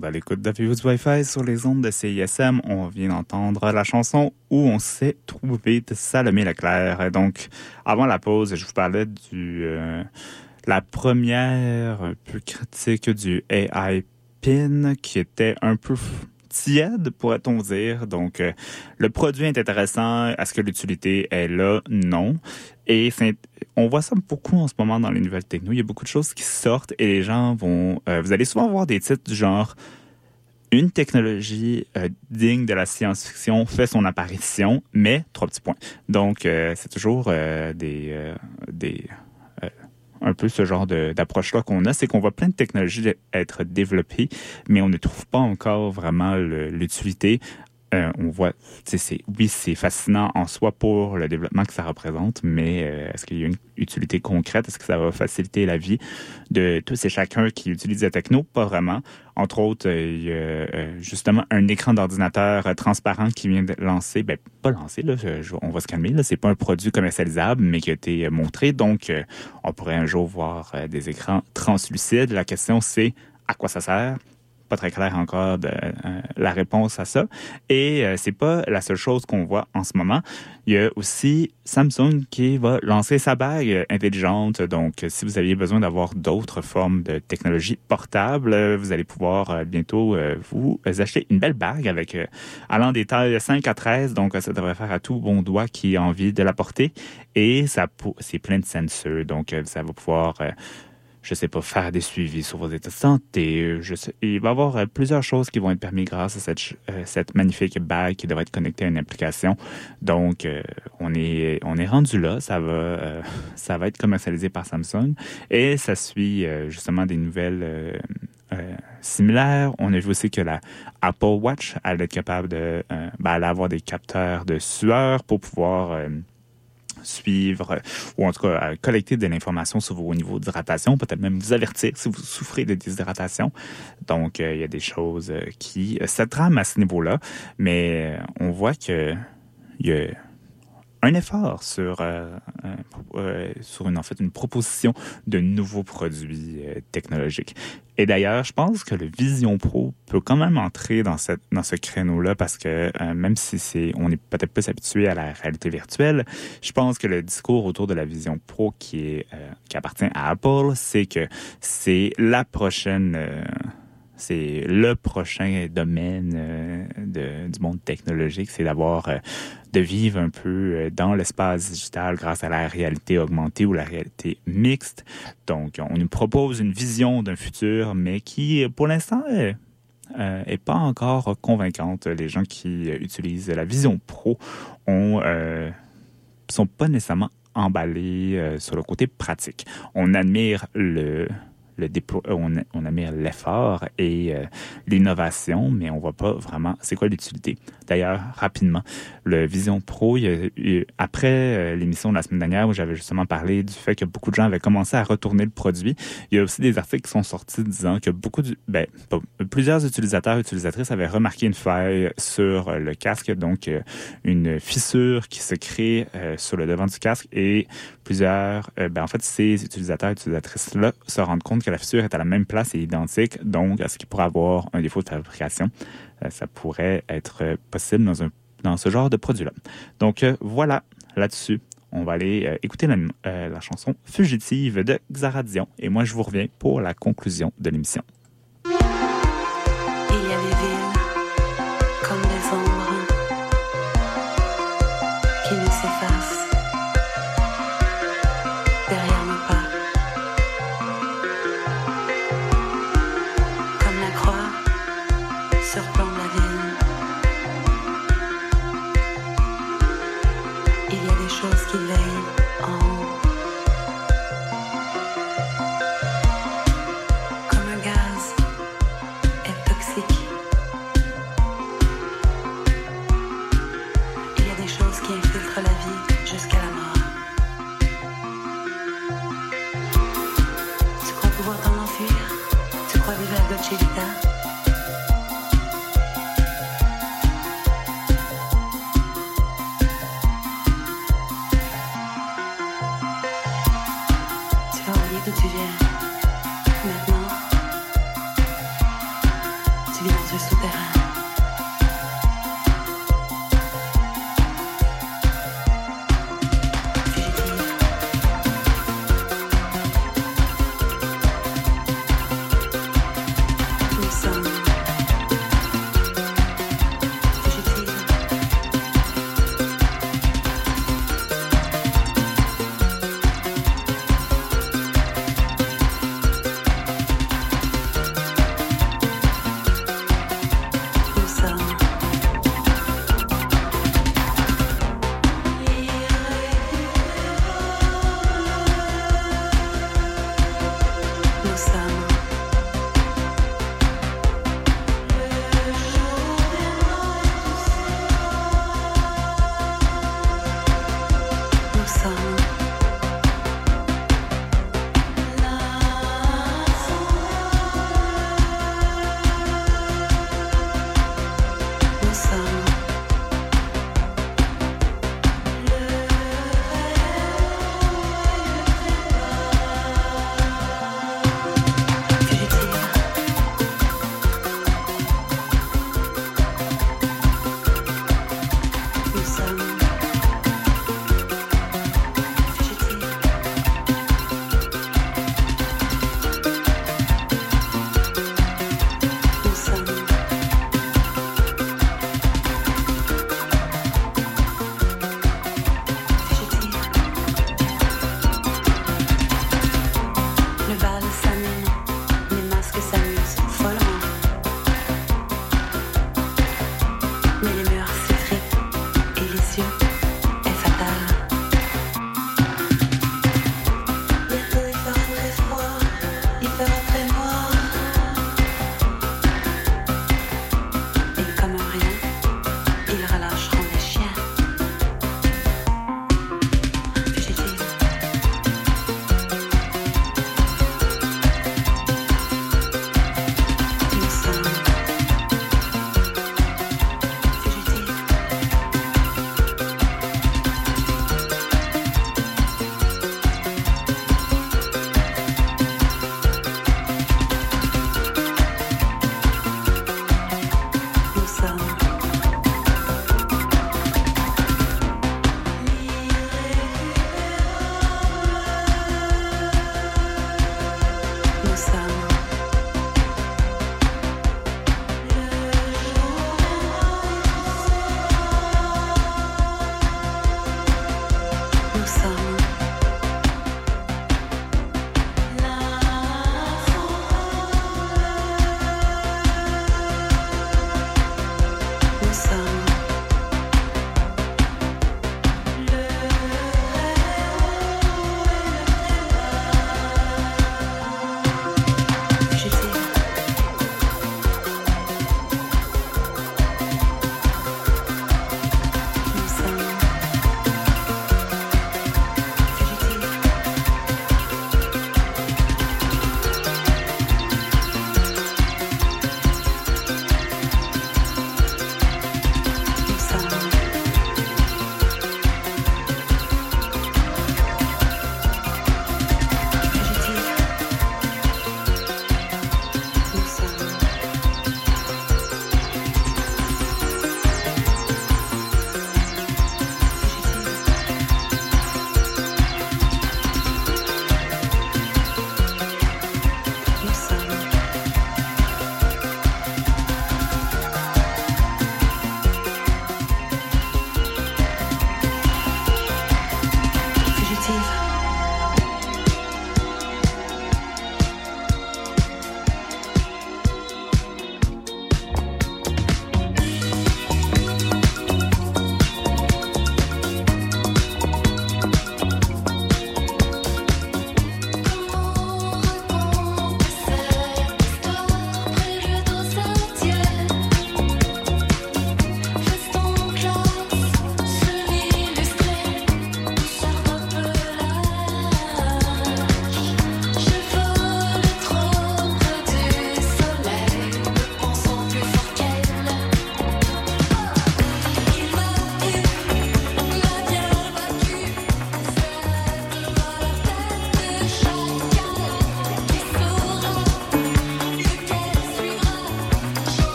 Speaker 2: Monde à l'écoute de Wi-Fi sur les ondes de CISM. On vient d'entendre la chanson où on s'est trouvé de Salomé Leclerc. Donc, avant la pause, je vous parlais du euh, la première un peu critique du AI PIN qui était un peu tiède, pourrait-on dire. Donc, euh, le produit est intéressant. Est-ce que l'utilité est là? Non. Et on voit ça beaucoup en ce moment dans les nouvelles techno. Il y a beaucoup de choses qui sortent et les gens vont... euh, vous allez souvent voir des titres du genre une technologie euh, digne de la science-fiction fait son apparition, mais trois petits points. Donc, euh, c'est toujours des, des un peu ce genre d'approche-là qu'on a, c'est qu'on voit plein de technologies être développées, mais on ne trouve pas encore vraiment l'utilité. Euh, on voit, c'est oui, c'est fascinant en soi pour le développement que ça représente, mais euh, est-ce qu'il y a une utilité concrète? Est-ce que ça va faciliter la vie de tous et chacun qui utilise la techno? Pas vraiment. Entre autres, euh, il y a justement un écran d'ordinateur transparent qui vient de lancer, ben pas lancé là, je- on va se calmer là, c'est pas un produit commercialisable, mais qui a été montré, donc on pourrait un jour voir des écrans translucides. La question c'est à quoi ça sert? Pas très clair encore de, euh, la réponse à ça. Et euh, c'est pas la seule chose qu'on voit en ce moment. Il y a aussi Samsung qui va lancer sa bague intelligente. Donc, si vous aviez besoin d'avoir d'autres formes de technologie portable, euh, vous allez pouvoir bientôt vous acheter une belle bague avec allant des tailles 5 à 13. Donc, ça devrait faire à tout bon doigt qui a envie de la porter. Et ça, c'est plein de sensors. Donc, ça va pouvoir je sais pas, faire des suivis sur vos états de santé. il va y avoir euh, plusieurs choses qui vont être permises grâce à euh, cette magnifique bague qui devrait être connectée à une application. Donc, euh, on est rendu là. Ça va être commercialisé par Samsung et ça suit justement des nouvelles. similaires. On a vu aussi que la Apple Watch allait être capable de, ben, avoir des capteurs de sueur pour pouvoir suivre ou en tout cas collecter de l'information sur vos niveaux d'hydratation, peut-être même vous avertir si vous souffrez de déshydratation. Donc, euh, il y a des choses euh, qui euh, se trament à ce niveau-là, mais on voit que y a un effort sur, euh, euh, sur une, en fait, une proposition de nouveaux produits euh, technologiques. Et d'ailleurs, je pense que le Vision Pro peut quand même entrer dans, cette, dans ce créneau-là parce que euh, même si c'est, on est peut-être plus habitué à la réalité virtuelle, je pense que le discours autour de la Vision Pro qui est euh, qui appartient à Apple, c'est que c'est la prochaine c'est le prochain domaine du monde technologique, c'est d'avoir euh, de vivre un peu euh, dans l'espace digital grâce à la réalité augmentée ou la réalité mixte. Donc, on nous propose une vision d'un futur, mais qui, pour l'instant, est, euh, pas encore convaincante. Les gens qui euh, utilisent la Vision Pro ont sont pas nécessairement emballés sur le côté pratique. On admire le le euh, on, on admire l'effort et euh, l'innovation, mais on voit pas vraiment c'est quoi l'utilité? D'ailleurs, rapidement, le Vision Pro, a après euh, l'émission de la semaine dernière où j'avais justement parlé du fait que beaucoup de gens avaient commencé à retourner le produit, il y a aussi des articles qui sont sortis disant que beaucoup ben, plusieurs utilisateurs et utilisatrices avaient remarqué une faille sur le casque, donc une fissure qui se crée sur le devant du casque et plusieurs, ben, en fait, ces utilisateurs et utilisatrices-là se rendent compte que la fissure est à la même place et identique, donc à ce qui pourrait avoir un défaut de fabrication? Euh, ça pourrait être euh, possible dans, ce genre de produit-là. Donc euh, voilà, là-dessus, on va aller écouter la, la chanson Fugitive de Xaradion et moi je vous reviens pour la conclusion de l'émission.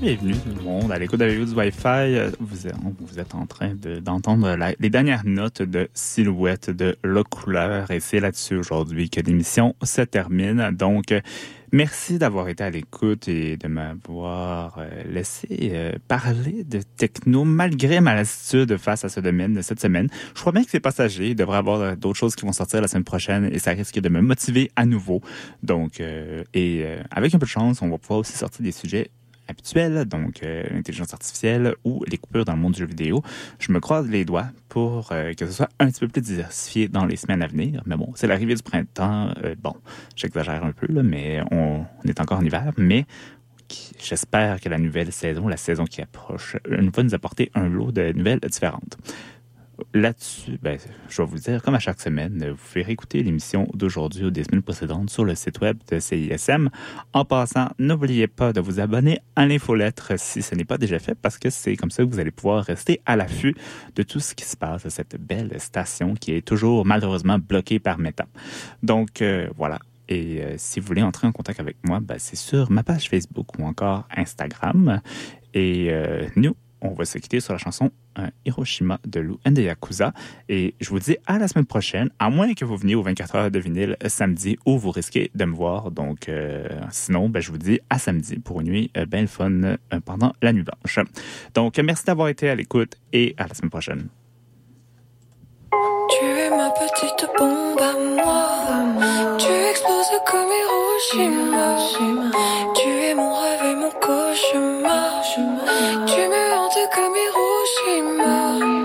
Speaker 2: Bienvenue tout le monde à l'écoute vous du Wi-Fi. Euh, Vous êtes, en train de- d'entendre les dernières notes de Silhouette de La Couleur et c'est là-dessus aujourd'hui que l'émission se termine. Donc, euh, merci d'avoir été à l'écoute et de m'avoir euh, laissé parler de techno malgré ma lassitude face à ce domaine de cette semaine. Je crois bien que c'est passager. Il devrait y avoir d'autres choses qui vont sortir la semaine prochaine et ça risque de me motiver à nouveau. Donc, et avec un peu de chance, on va pouvoir aussi sortir des sujets habituels, donc euh, l'intelligence artificielle ou les coupures dans le monde du jeu vidéo. Je me croise les doigts pour euh, que ce soit un petit peu plus diversifié dans les semaines à venir. Mais bon, c'est l'arrivée du printemps. Euh, bon, j'exagère un peu, là, mais on, on est encore en hiver. Mais j'espère que la nouvelle saison, la saison qui approche, va nous apporter un lot de nouvelles différentes. Là-dessus, ben, je vais vous dire, comme à chaque semaine, vous pouvez réécouter l'émission d'aujourd'hui ou des semaines précédentes sur le site web de CISM. En passant, n'oubliez pas de vous abonner à l'infolettre si ce n'est pas déjà fait, parce que c'est comme ça que vous allez pouvoir rester à l'affût de tout ce qui se passe à cette belle station qui est toujours malheureusement bloquée par Meta. Donc, euh, voilà. Et euh, si vous voulez entrer en contact avec moi, ben, c'est sur ma page Facebook ou encore Instagram. Et euh, nous, on va se quitter sur la chanson Hiroshima de Lou and the Yakuza. Et je vous dis à la semaine prochaine, à moins que vous veniez aux 24 heures de vinyle samedi où vous risquez de me voir. Donc, euh, sinon, ben, je vous dis à samedi pour une nuit euh, bien fun euh, pendant la nuit blanche. Donc, merci d'avoir été à l'écoute et à la semaine prochaine.
Speaker 7: Tu es ma petite bombe à moi. Tu exploses comme Hiroshima. Tu es mon rêve et mon cauchemar. Tu me Hiroshima.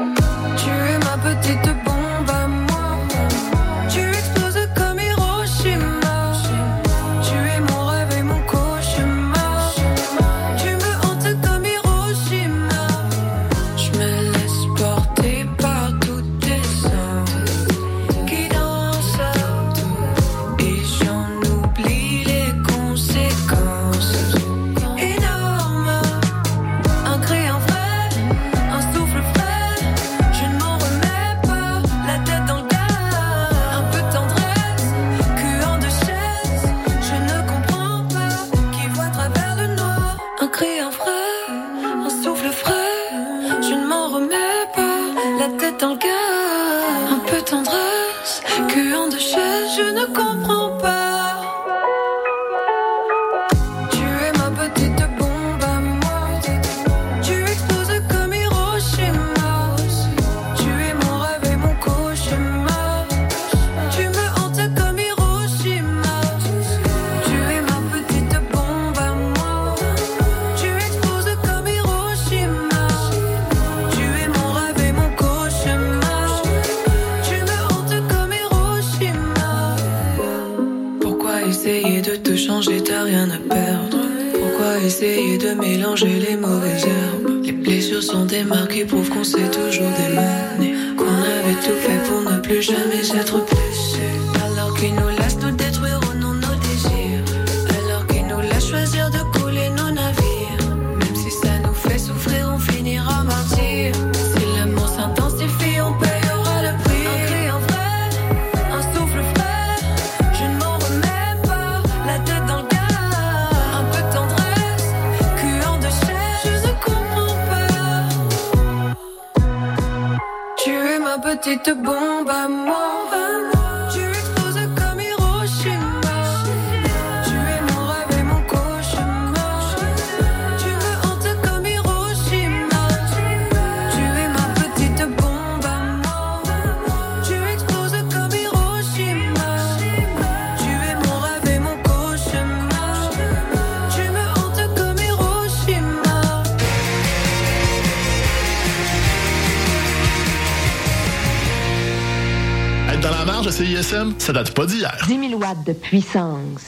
Speaker 8: 10 000 watts de puissance.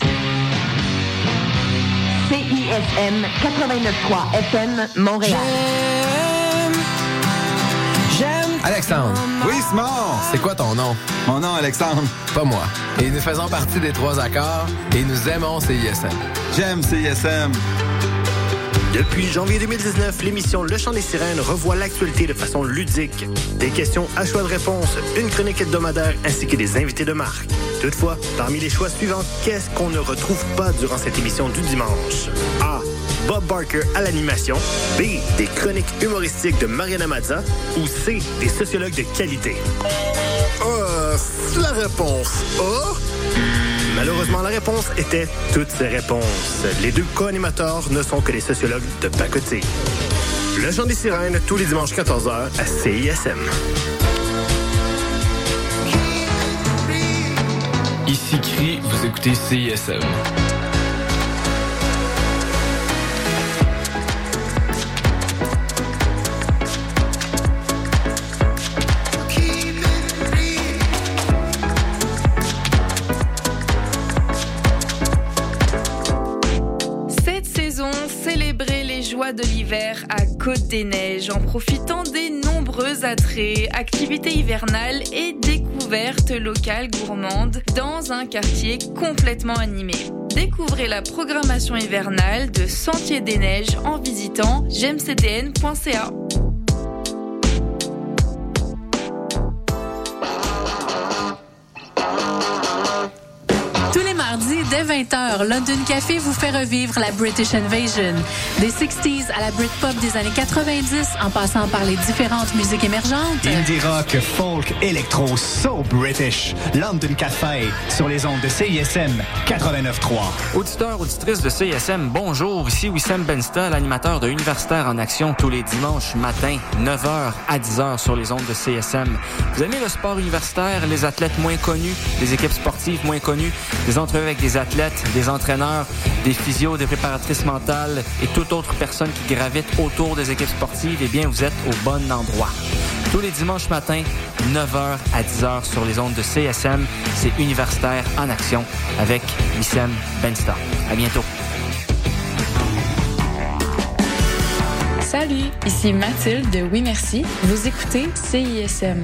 Speaker 8: CISM 89.3 FM Montréal.
Speaker 9: Alexandre.
Speaker 10: Oui, Simon.
Speaker 9: C'est quoi ton nom?
Speaker 10: Mon nom, Alexandre.
Speaker 9: Pas moi. Et nous faisons partie des trois accords et nous aimons CISM.
Speaker 10: J'aime CISM.
Speaker 11: Depuis janvier 2019, l'émission Le Chant des Sirènes revoit l'actualité de façon ludique. Des questions à choix de réponse, une chronique hebdomadaire ainsi que des invités de marque. Toutefois, parmi les choix suivants, qu'est-ce qu'on ne retrouve pas durant cette émission du dimanche? A. Bob Barker à l'animation, B. des chroniques humoristiques de Mariana Mazza ou C. des sociologues de qualité?
Speaker 12: Euh, la réponse A.
Speaker 11: Malheureusement, la réponse était toutes ces réponses. Les deux co-animateurs ne sont que les sociologues de pacotille. Le chant des sirènes, tous les dimanches 14h à CISM.
Speaker 13: Ici Cri, vous écoutez CISM.
Speaker 14: Cette saison, célébrez les joies de l'hiver à Côte des Neiges en profitant des attraits, activités hivernales et découvertes locales gourmandes dans un quartier complètement animé. Découvrez la programmation hivernale de Sentier des Neiges en visitant gemcdn.ca.
Speaker 15: Tous les mardis, dès 20h, London Café vous fait revivre la British Invasion. Des 60s à la Britpop des années 90, en passant par les différentes musiques émergentes.
Speaker 16: Indie rock, folk, électro, so British. London Café, sur les ondes de CISM 89.3.
Speaker 17: Auditeurs, auditrices de CSM, bonjour. Ici Wissam Bensta, l'animateur de Universitaire en Action tous les dimanches matin, 9h à 10h sur les ondes de CSM. Vous aimez le sport universitaire, les athlètes moins connus, les équipes sportives moins connues, des avec des athlètes, des entraîneurs, des physios, des préparatrices mentales et toute autre personne qui gravite autour des équipes sportives, eh bien, vous êtes au bon endroit. Tous les dimanches matins, 9h à 10h sur les ondes de CSM, c'est Universitaire en Action avec Wissem Bensta. À bientôt.
Speaker 18: Salut, ici Mathilde de Oui Merci. Vous écoutez CISM.